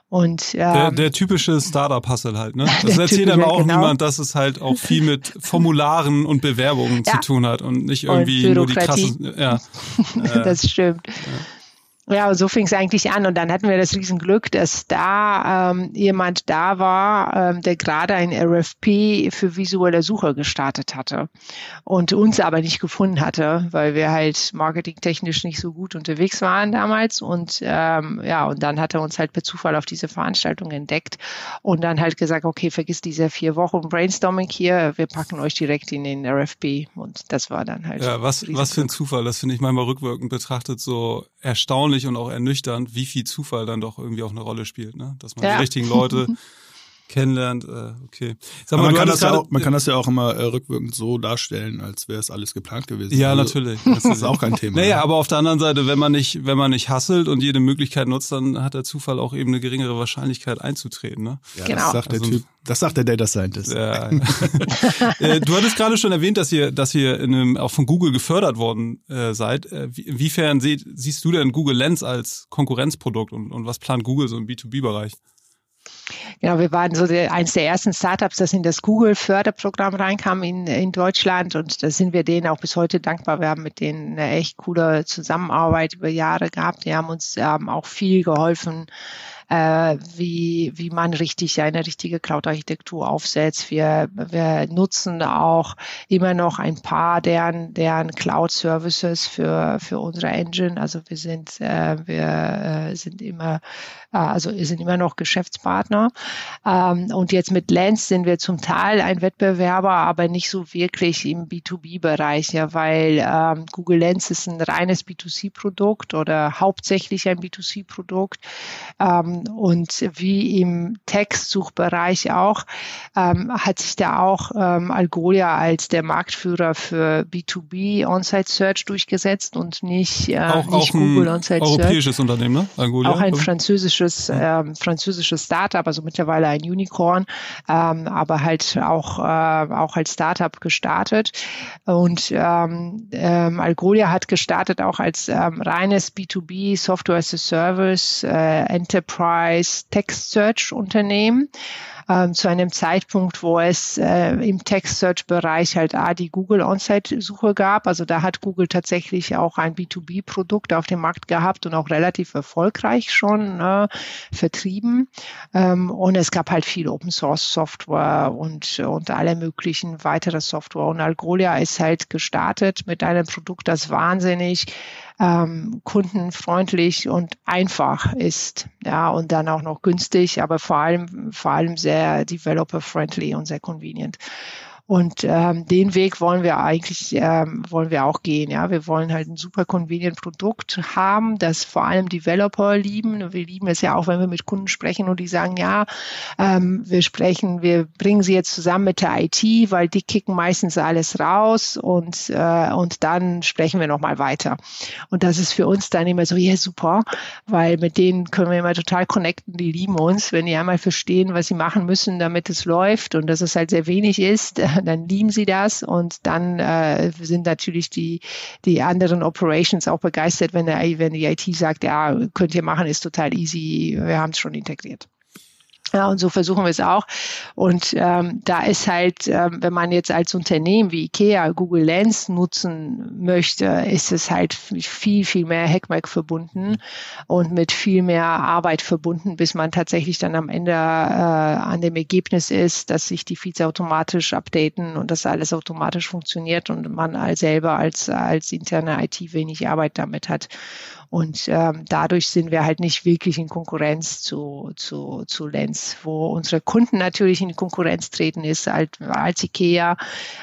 und, ähm, der, der typische Startup-Hustle halt, ne? Das erzählt aber auch genau. niemand, dass es halt auch viel mit Formularen und Bewerbungen ja. zu tun hat und nicht irgendwie nur die krassen. Ja. das stimmt. Ja. Ja, so fing es eigentlich an. Und dann hatten wir das Riesenglück, dass da ähm, jemand da war, ähm, der gerade ein RFP für visuelle Suche gestartet hatte und uns aber nicht gefunden hatte, weil wir halt marketingtechnisch nicht so gut unterwegs waren damals. Und ähm, ja, und dann hat er uns halt per Zufall auf diese Veranstaltung entdeckt und dann halt gesagt, okay, vergiss diese vier Wochen Brainstorming hier, wir packen euch direkt in den RFP. Und das war dann halt. Ja, was, was für ein Zufall. Das finde ich manchmal rückwirkend betrachtet so erstaunlich und auch ernüchternd, wie viel Zufall dann doch irgendwie auch eine Rolle spielt, ne? Dass man ja. die richtigen Leute kennenlernt. Äh, okay. Sag mal, man, kann das ja auch, man kann das ja auch immer äh, rückwirkend so darstellen, als wäre es alles geplant gewesen. Ja, also, natürlich. Das ist auch kein Thema. Naja, aber auf der anderen Seite, wenn man nicht, wenn man nicht hasselt und jede Möglichkeit nutzt, dann hat der Zufall auch eben eine geringere Wahrscheinlichkeit einzutreten. Ne? Ja, genau. das sagt der also, Typ. Das sagt der Data Scientist. Ja. Äh, du hattest gerade schon erwähnt, dass ihr, dass ihr in einem, auch von Google gefördert worden äh, seid. Äh, inwiefern sie, siehst du denn Google Lens als Konkurrenzprodukt und, und was plant Google so im B2B-Bereich? Genau, wir waren so der, eines der ersten Startups, das in das Google-Förderprogramm reinkam in, in Deutschland und da sind wir denen auch bis heute dankbar. Wir haben mit denen eine echt coole Zusammenarbeit über Jahre gehabt. Die haben uns ähm, auch viel geholfen, äh, wie, wie man richtig eine richtige Cloud-Architektur aufsetzt. Wir, wir nutzen auch immer noch ein paar deren, deren Cloud-Services für, für unsere Engine. Also wir sind, äh, wir äh, sind immer, äh, also wir sind immer noch Geschäftspartner. Ähm, und jetzt mit Lens sind wir zum Teil ein Wettbewerber, aber nicht so wirklich im B2B-Bereich, ja, weil ähm, Google Lens ist ein reines B2C-Produkt oder hauptsächlich ein B2C-Produkt. Ähm, und wie im Textsuchbereich auch, ähm, hat sich da auch ähm, Algolia als der Marktführer für B2B On-Site Search durchgesetzt und nicht, äh, auch, nicht auch Google On-Site Search. Europäisches Unternehmen, ne? Algolia. Auch ein französisches, ähm, französisches Startup, also mittlerweile ein Unicorn, ähm, aber halt auch, äh, auch als Startup gestartet. Und ähm, ähm, Algolia hat gestartet auch als ähm, reines B2B Software as a Service äh, Enterprise Enterprise Text Search Unternehmen ähm, zu einem Zeitpunkt, wo es äh, im Text-Search-Bereich halt A, die Google On-Site-Suche gab. Also da hat Google tatsächlich auch ein B2B-Produkt auf dem Markt gehabt und auch relativ erfolgreich schon äh, vertrieben. Ähm, und es gab halt viel Open-Source-Software und, und alle möglichen weitere Software. Und Algolia ist halt gestartet mit einem Produkt, das wahnsinnig ähm, kundenfreundlich und einfach ist. Ja, und dann auch noch günstig, aber vor allem, vor allem sehr developer-friendly und sehr convenient. Und ähm, den Weg wollen wir eigentlich, ähm, wollen wir auch gehen. Ja, wir wollen halt ein super convenient Produkt haben, das vor allem Developer lieben. Wir lieben es ja auch, wenn wir mit Kunden sprechen und die sagen, ja, ähm, wir sprechen, wir bringen sie jetzt zusammen mit der IT, weil die kicken meistens alles raus und äh, und dann sprechen wir noch mal weiter. Und das ist für uns dann immer so, ja super, weil mit denen können wir immer total connecten. Die lieben uns, wenn die einmal verstehen, was sie machen müssen, damit es läuft und dass es halt sehr wenig ist dann lieben sie das und dann äh, sind natürlich die, die anderen Operations auch begeistert, wenn, der, wenn die IT sagt, ja, könnt ihr machen, ist total easy, wir haben es schon integriert. Ja, und so versuchen wir es auch. Und ähm, da ist halt, ähm, wenn man jetzt als Unternehmen wie IKEA Google Lens nutzen möchte, ist es halt viel, viel mehr Hackmack verbunden und mit viel mehr Arbeit verbunden, bis man tatsächlich dann am Ende äh, an dem Ergebnis ist, dass sich die Feeds automatisch updaten und dass alles automatisch funktioniert und man selber als, als interne IT wenig Arbeit damit hat. Und ähm, dadurch sind wir halt nicht wirklich in Konkurrenz zu, zu, zu Lens, wo unsere Kunden natürlich in Konkurrenz treten ist. Als, als IKEA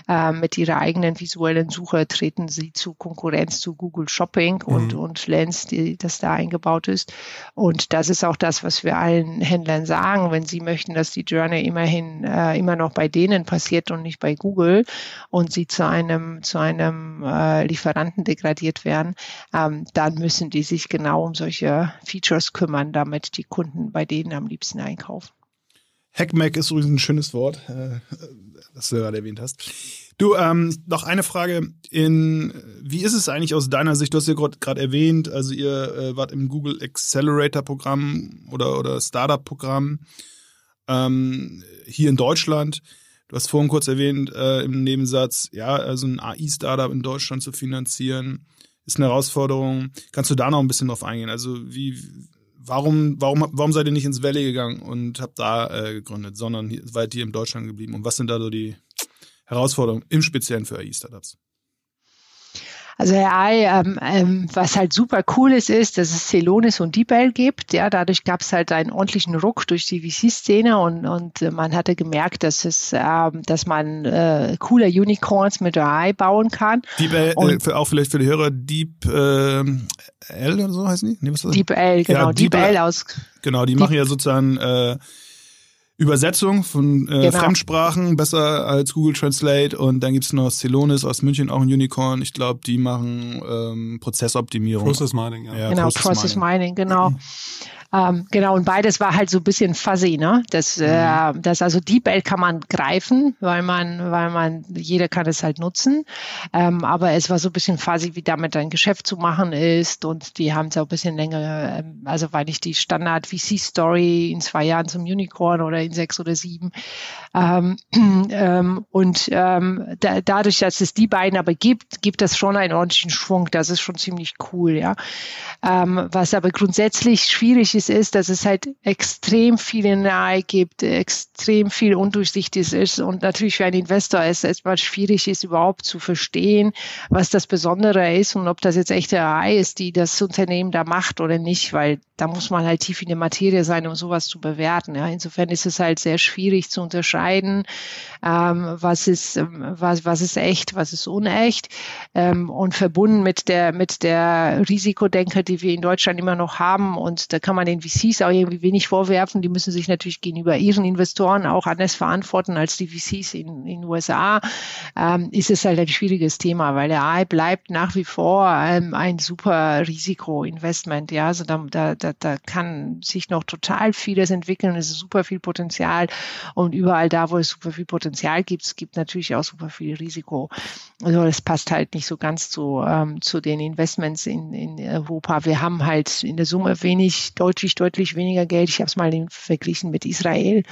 äh, mit ihrer eigenen visuellen Suche treten sie zu Konkurrenz zu Google Shopping mhm. und, und Lens, die, das da eingebaut ist. Und das ist auch das, was wir allen Händlern sagen, wenn sie möchten, dass die Journey immerhin äh, immer noch bei denen passiert und nicht bei Google und sie zu einem, zu einem äh, Lieferanten degradiert werden, ähm, dann müssen die sich genau um solche Features kümmern, damit die Kunden bei denen am liebsten einkaufen. Hackmack ist übrigens ein schönes Wort, äh, das du gerade erwähnt hast. Du, ähm, noch eine Frage. In, wie ist es eigentlich aus deiner Sicht? Du hast ja gerade erwähnt, also ihr äh, wart im Google Accelerator Programm oder, oder Startup Programm ähm, hier in Deutschland. Du hast vorhin kurz erwähnt äh, im Nebensatz, ja, also ein AI-Startup in Deutschland zu finanzieren ist eine Herausforderung. Kannst du da noch ein bisschen drauf eingehen? Also wie, warum, warum, warum seid ihr nicht ins Valley gegangen und habt da äh, gegründet, sondern hier, seid ihr in Deutschland geblieben? Und was sind da so die Herausforderungen im Speziellen für AI-Startups? Also AI, ähm, ähm, was halt super cool ist, ist, dass es Celonis und DeepL gibt. Ja, dadurch gab es halt einen ordentlichen Ruck durch die VC-Szene und, und äh, man hatte gemerkt, dass es, äh, dass man äh, coole Unicorns mit AI bauen kann. DeepL, äh, für, auch vielleicht für die Hörer, Deep äh, L oder so heißen die? Nee, was DeepL, genau, ja, DeepL aus. Genau, die Deep machen ja sozusagen äh, Übersetzung von äh, genau. Fremdsprachen besser als Google Translate und dann gibt's noch Celonis aus München, auch ein Unicorn. Ich glaube, die machen ähm, Prozessoptimierung. Process Mining, ja. ja genau, Process, Process Mining. Mining, genau. Ähm, genau, und beides war halt so ein bisschen fuzzy, ne? Das, mhm. äh, das also DeepL kann man greifen, weil man, weil man, jeder kann es halt nutzen. Ähm, aber es war so ein bisschen fuzzy, wie damit ein Geschäft zu machen ist. Und die haben es auch ein bisschen länger, ähm, also weil nicht die Standard VC-Story in zwei Jahren zum Unicorn oder in sechs oder sieben. Ähm, ähm, und ähm, da, dadurch, dass es die beiden aber gibt, gibt das schon einen ordentlichen Schwung. Das ist schon ziemlich cool, ja. Was aber grundsätzlich schwierig ist, ist, dass es halt extrem viele Nahe gibt, extrem viel undurchsichtig ist und natürlich für einen Investor es erstmal schwierig ist, überhaupt zu verstehen, was das Besondere ist und ob das jetzt echte AI ist, die das Unternehmen da macht oder nicht, weil da muss man halt tief in der Materie sein, um sowas zu bewerten. Ja. Insofern ist es halt sehr schwierig zu unterscheiden, ähm, was ist ähm, was was ist echt, was ist unecht ähm, und verbunden mit der mit der Risikodenke, die wir in Deutschland immer noch haben und da kann man den VCs auch irgendwie wenig vorwerfen. Die müssen sich natürlich gegenüber ihren Investoren auch anders verantworten als die VCs in in USA. Ähm, ist es halt ein schwieriges Thema, weil der AI bleibt nach wie vor ähm, ein super Risikoinvestment. Ja, also da, da da, da kann sich noch total vieles entwickeln. Es ist super viel Potenzial. Und überall da, wo es super viel Potenzial gibt, es gibt natürlich auch super viel Risiko. Also das passt halt nicht so ganz zu, ähm, zu den Investments in, in Europa. Wir haben halt in der Summe wenig deutsche deutlich, deutlich weniger Geld. Ich habe es mal verglichen mit Israel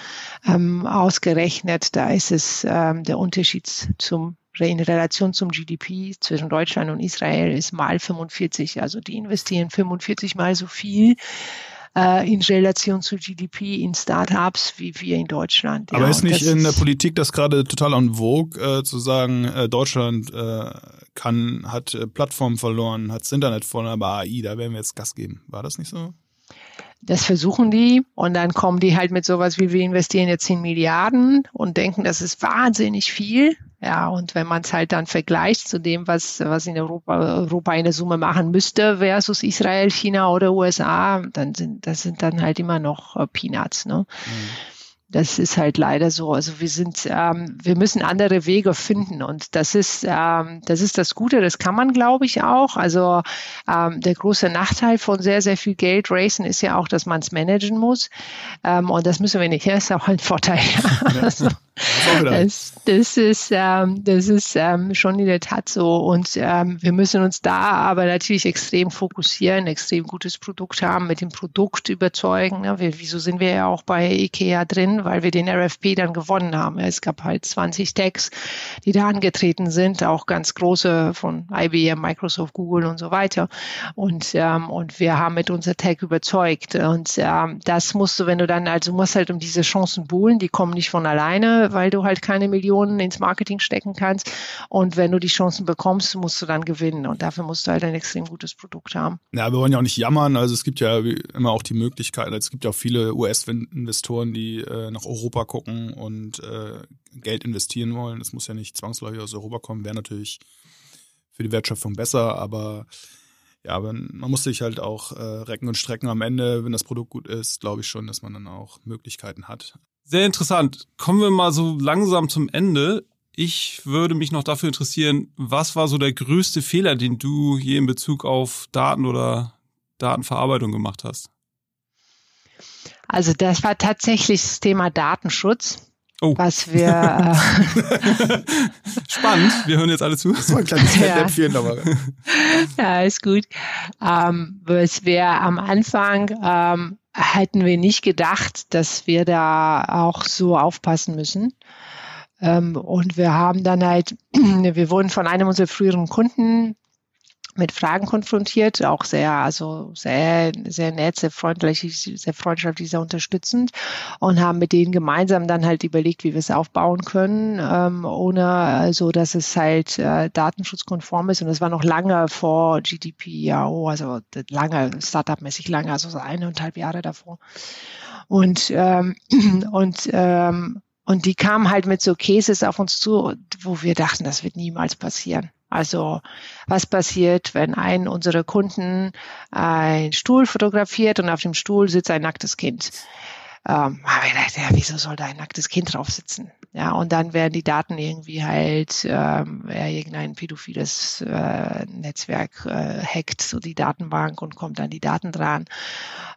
ähm, ausgerechnet. Da ist es ähm, der Unterschied zum in Relation zum GDP zwischen Deutschland und Israel ist mal 45. Also die investieren 45 mal so viel äh, in Relation zu GDP in Startups wie wir in Deutschland. Aber ja, ist nicht in der Politik das gerade total en vogue, äh, zu sagen, äh, Deutschland äh, kann, hat äh, Plattformen verloren, hat das Internet verloren, aber AI, da werden wir jetzt Gas geben. War das nicht so? Das versuchen die und dann kommen die halt mit sowas wie wir investieren jetzt 10 Milliarden und denken, das ist wahnsinnig viel. Ja, und wenn man es halt dann vergleicht zu dem, was, was in Europa, Europa in der Summe machen müsste versus Israel, China oder USA, dann sind, das sind dann halt immer noch äh, Peanuts, ne? Mhm. Das ist halt leider so. Also wir sind, ähm, wir müssen andere Wege finden und das ist, ähm, das ist das Gute. Das kann man, glaube ich, auch. Also ähm, der große Nachteil von sehr, sehr viel Geld racen ist ja auch, dass man es managen muss. Ähm, und das müssen wir nicht. Das ist auch ein Vorteil. Ja. also, das, das, ist, ähm, das ist ähm, schon in der Tat so. Und ähm, wir müssen uns da aber natürlich extrem fokussieren, extrem gutes Produkt haben, mit dem Produkt überzeugen. Ne? Wir, wieso sind wir ja auch bei IKEA drin? Weil wir den RFP dann gewonnen haben. Es gab halt 20 Tags, die da angetreten sind, auch ganz große von IBM, Microsoft, Google und so weiter. Und, ähm, und wir haben mit unser Tag überzeugt. Und ähm, das musst du, wenn du dann, also musst halt um diese Chancen buhlen, die kommen nicht von alleine weil du halt keine Millionen ins Marketing stecken kannst. Und wenn du die Chancen bekommst, musst du dann gewinnen. Und dafür musst du halt ein extrem gutes Produkt haben. Ja, wir wollen ja auch nicht jammern. Also es gibt ja immer auch die Möglichkeit, also es gibt ja auch viele US-Investoren, die äh, nach Europa gucken und äh, Geld investieren wollen. Das muss ja nicht zwangsläufig aus Europa kommen, wäre natürlich für die Wertschöpfung besser, aber ja, aber man muss sich halt auch äh, recken und strecken am Ende, wenn das Produkt gut ist, glaube ich schon, dass man dann auch Möglichkeiten hat. Sehr interessant. Kommen wir mal so langsam zum Ende. Ich würde mich noch dafür interessieren, was war so der größte Fehler, den du je in Bezug auf Daten oder Datenverarbeitung gemacht hast? Also das war tatsächlich das Thema Datenschutz. Oh. Was wir. Äh Spannend, wir hören jetzt alle zu. Das war ein kleines Fettnäpfchen, aber. ja, ist gut. Ähm, was wir am Anfang ähm, hätten wir nicht gedacht, dass wir da auch so aufpassen müssen. Ähm, und wir haben dann halt, wir wurden von einem unserer früheren Kunden mit Fragen konfrontiert, auch sehr, also sehr, sehr nett, sehr freundlich, sehr freundschaftlich, sehr unterstützend und haben mit denen gemeinsam dann halt überlegt, wie wir es aufbauen können, ähm, ohne also, dass es halt äh, datenschutzkonform ist und das war noch lange vor GDPRO, also lange, Startup-mäßig lange, also so eineinhalb Jahre davor. Und, ähm, und ähm, und die kamen halt mit so Cases auf uns zu, wo wir dachten, das wird niemals passieren. Also was passiert, wenn ein unserer Kunden einen Stuhl fotografiert und auf dem Stuhl sitzt ein nacktes Kind? Ähm, habe ich gedacht, ja, wieso soll da ein nacktes Kind drauf sitzen? Ja, und dann werden die Daten irgendwie halt, ähm, ja, irgendein pädophiles äh, Netzwerk äh, hackt so die Datenbank und kommt an die Daten dran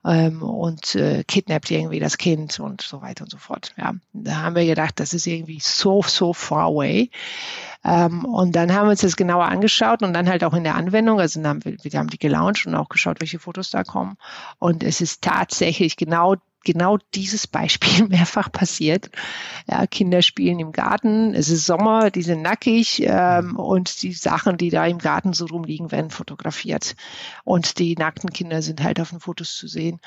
ähm, und äh, kidnappt irgendwie das Kind und so weiter und so fort. Ja, da haben wir gedacht, das ist irgendwie so, so far away. Ähm, und dann haben wir uns das genauer angeschaut und dann halt auch in der Anwendung, also dann haben wir, wir haben die gelauncht und auch geschaut, welche Fotos da kommen. Und es ist tatsächlich genau genau dieses Beispiel mehrfach passiert. Ja, Kinder spielen im Garten, es ist Sommer, die sind nackig ähm, und die Sachen, die da im Garten so rumliegen, werden fotografiert. Und die nackten Kinder sind halt auf den Fotos zu sehen.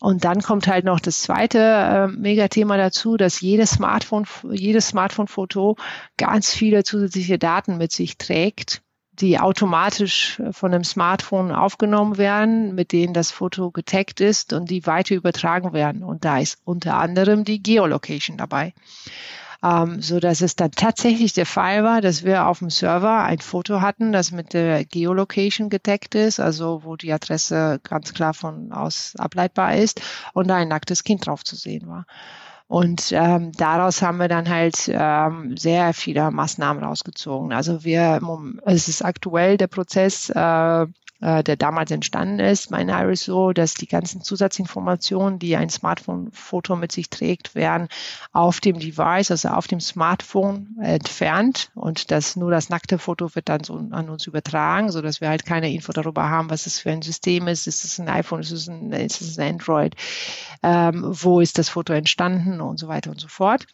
Und dann kommt halt noch das zweite äh, Megathema dazu, dass jedes Smartphone, jedes Smartphone-Foto ganz viele zusätzliche Daten mit sich trägt, die automatisch von einem Smartphone aufgenommen werden, mit denen das Foto getaggt ist und die weiter übertragen werden. Und da ist unter anderem die Geolocation dabei ähm, so dass es dann tatsächlich der Fall war, dass wir auf dem Server ein Foto hatten, das mit der Geolocation gedeckt ist, also wo die Adresse ganz klar von aus ableitbar ist und da ein nacktes Kind drauf zu sehen war. Und ähm, daraus haben wir dann halt ähm, sehr viele Maßnahmen rausgezogen. Also wir, es ist aktuell der Prozess, äh, äh, der damals entstanden ist bei Iris so, dass die ganzen Zusatzinformationen, die ein Smartphone-Foto mit sich trägt, werden auf dem Device, also auf dem Smartphone entfernt und das nur das nackte Foto wird dann so an uns übertragen, so dass wir halt keine Info darüber haben, was es für ein System ist. Ist es ein iPhone? Ist es ein, ist es ein Android? Ähm, wo ist das Foto entstanden und so weiter und so fort.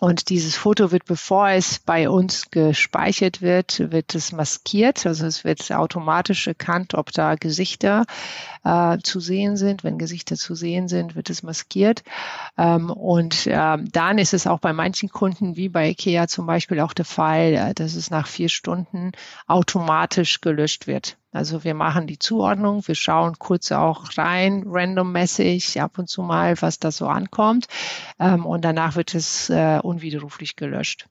Und dieses Foto wird, bevor es bei uns gespeichert wird, wird es maskiert. Also es wird automatisch erkannt, ob da Gesichter äh, zu sehen sind. Wenn Gesichter zu sehen sind, wird es maskiert. Ähm, und äh, dann ist es auch bei manchen Kunden, wie bei IKEA zum Beispiel, auch der Fall, äh, dass es nach vier Stunden automatisch gelöscht wird. Also wir machen die Zuordnung, wir schauen kurz auch rein, randommäßig ab und zu mal, was da so ankommt. Ähm, und danach wird es äh, unwiderruflich gelöscht.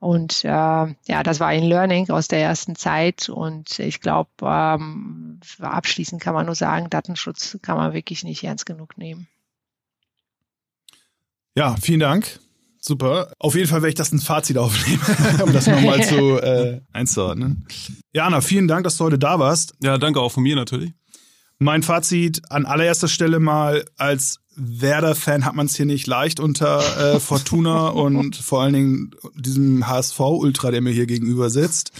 Und äh, ja, das war ein Learning aus der ersten Zeit. Und ich glaube, ähm, abschließend kann man nur sagen, Datenschutz kann man wirklich nicht ernst genug nehmen. Ja, vielen Dank. Super. Auf jeden Fall werde ich das ins Fazit aufnehmen, um das nochmal zu äh, einzuordnen. Jana, vielen Dank, dass du heute da warst. Ja, danke auch von mir natürlich. Mein Fazit an allererster Stelle mal als Werder-Fan hat man es hier nicht leicht unter äh, Fortuna und vor allen Dingen diesem HSV-Ultra, der mir hier gegenüber sitzt.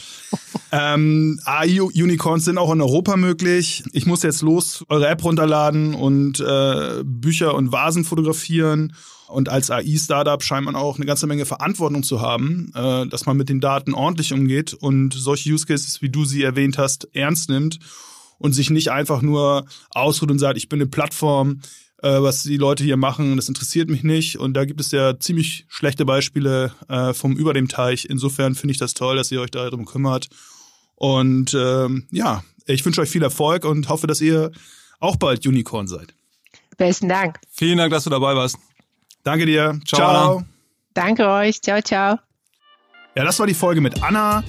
Ähm, AI-Unicorns sind auch in Europa möglich. Ich muss jetzt los eure App runterladen und äh, Bücher und Vasen fotografieren und als AI-Startup scheint man auch eine ganze Menge Verantwortung zu haben, äh, dass man mit den Daten ordentlich umgeht und solche Use Cases, wie du sie erwähnt hast, ernst nimmt und sich nicht einfach nur ausruht und sagt, ich bin eine Plattform, äh, was die Leute hier machen, das interessiert mich nicht. Und da gibt es ja ziemlich schlechte Beispiele äh, vom über dem Teich. Insofern finde ich das toll, dass ihr euch darum kümmert. Und ähm, ja, ich wünsche euch viel Erfolg und hoffe, dass ihr auch bald Unicorn seid. Besten Dank. Vielen Dank, dass du dabei warst. Danke dir. Ciao. ciao. Danke euch. Ciao, ciao. Ja, das war die Folge mit Anna.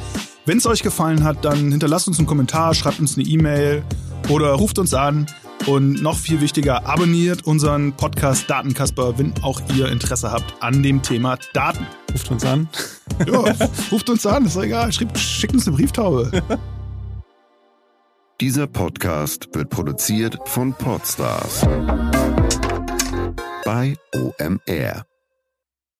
Wenn es euch gefallen hat, dann hinterlasst uns einen Kommentar, schreibt uns eine E-Mail oder ruft uns an. Und noch viel wichtiger, abonniert unseren Podcast Datenkasper, wenn auch ihr Interesse habt an dem Thema Daten. Ruft uns an. Ja, ruft uns an, ist doch egal. Schickt, schickt uns eine Brieftaube. Dieser Podcast wird produziert von Podstars bei OMR.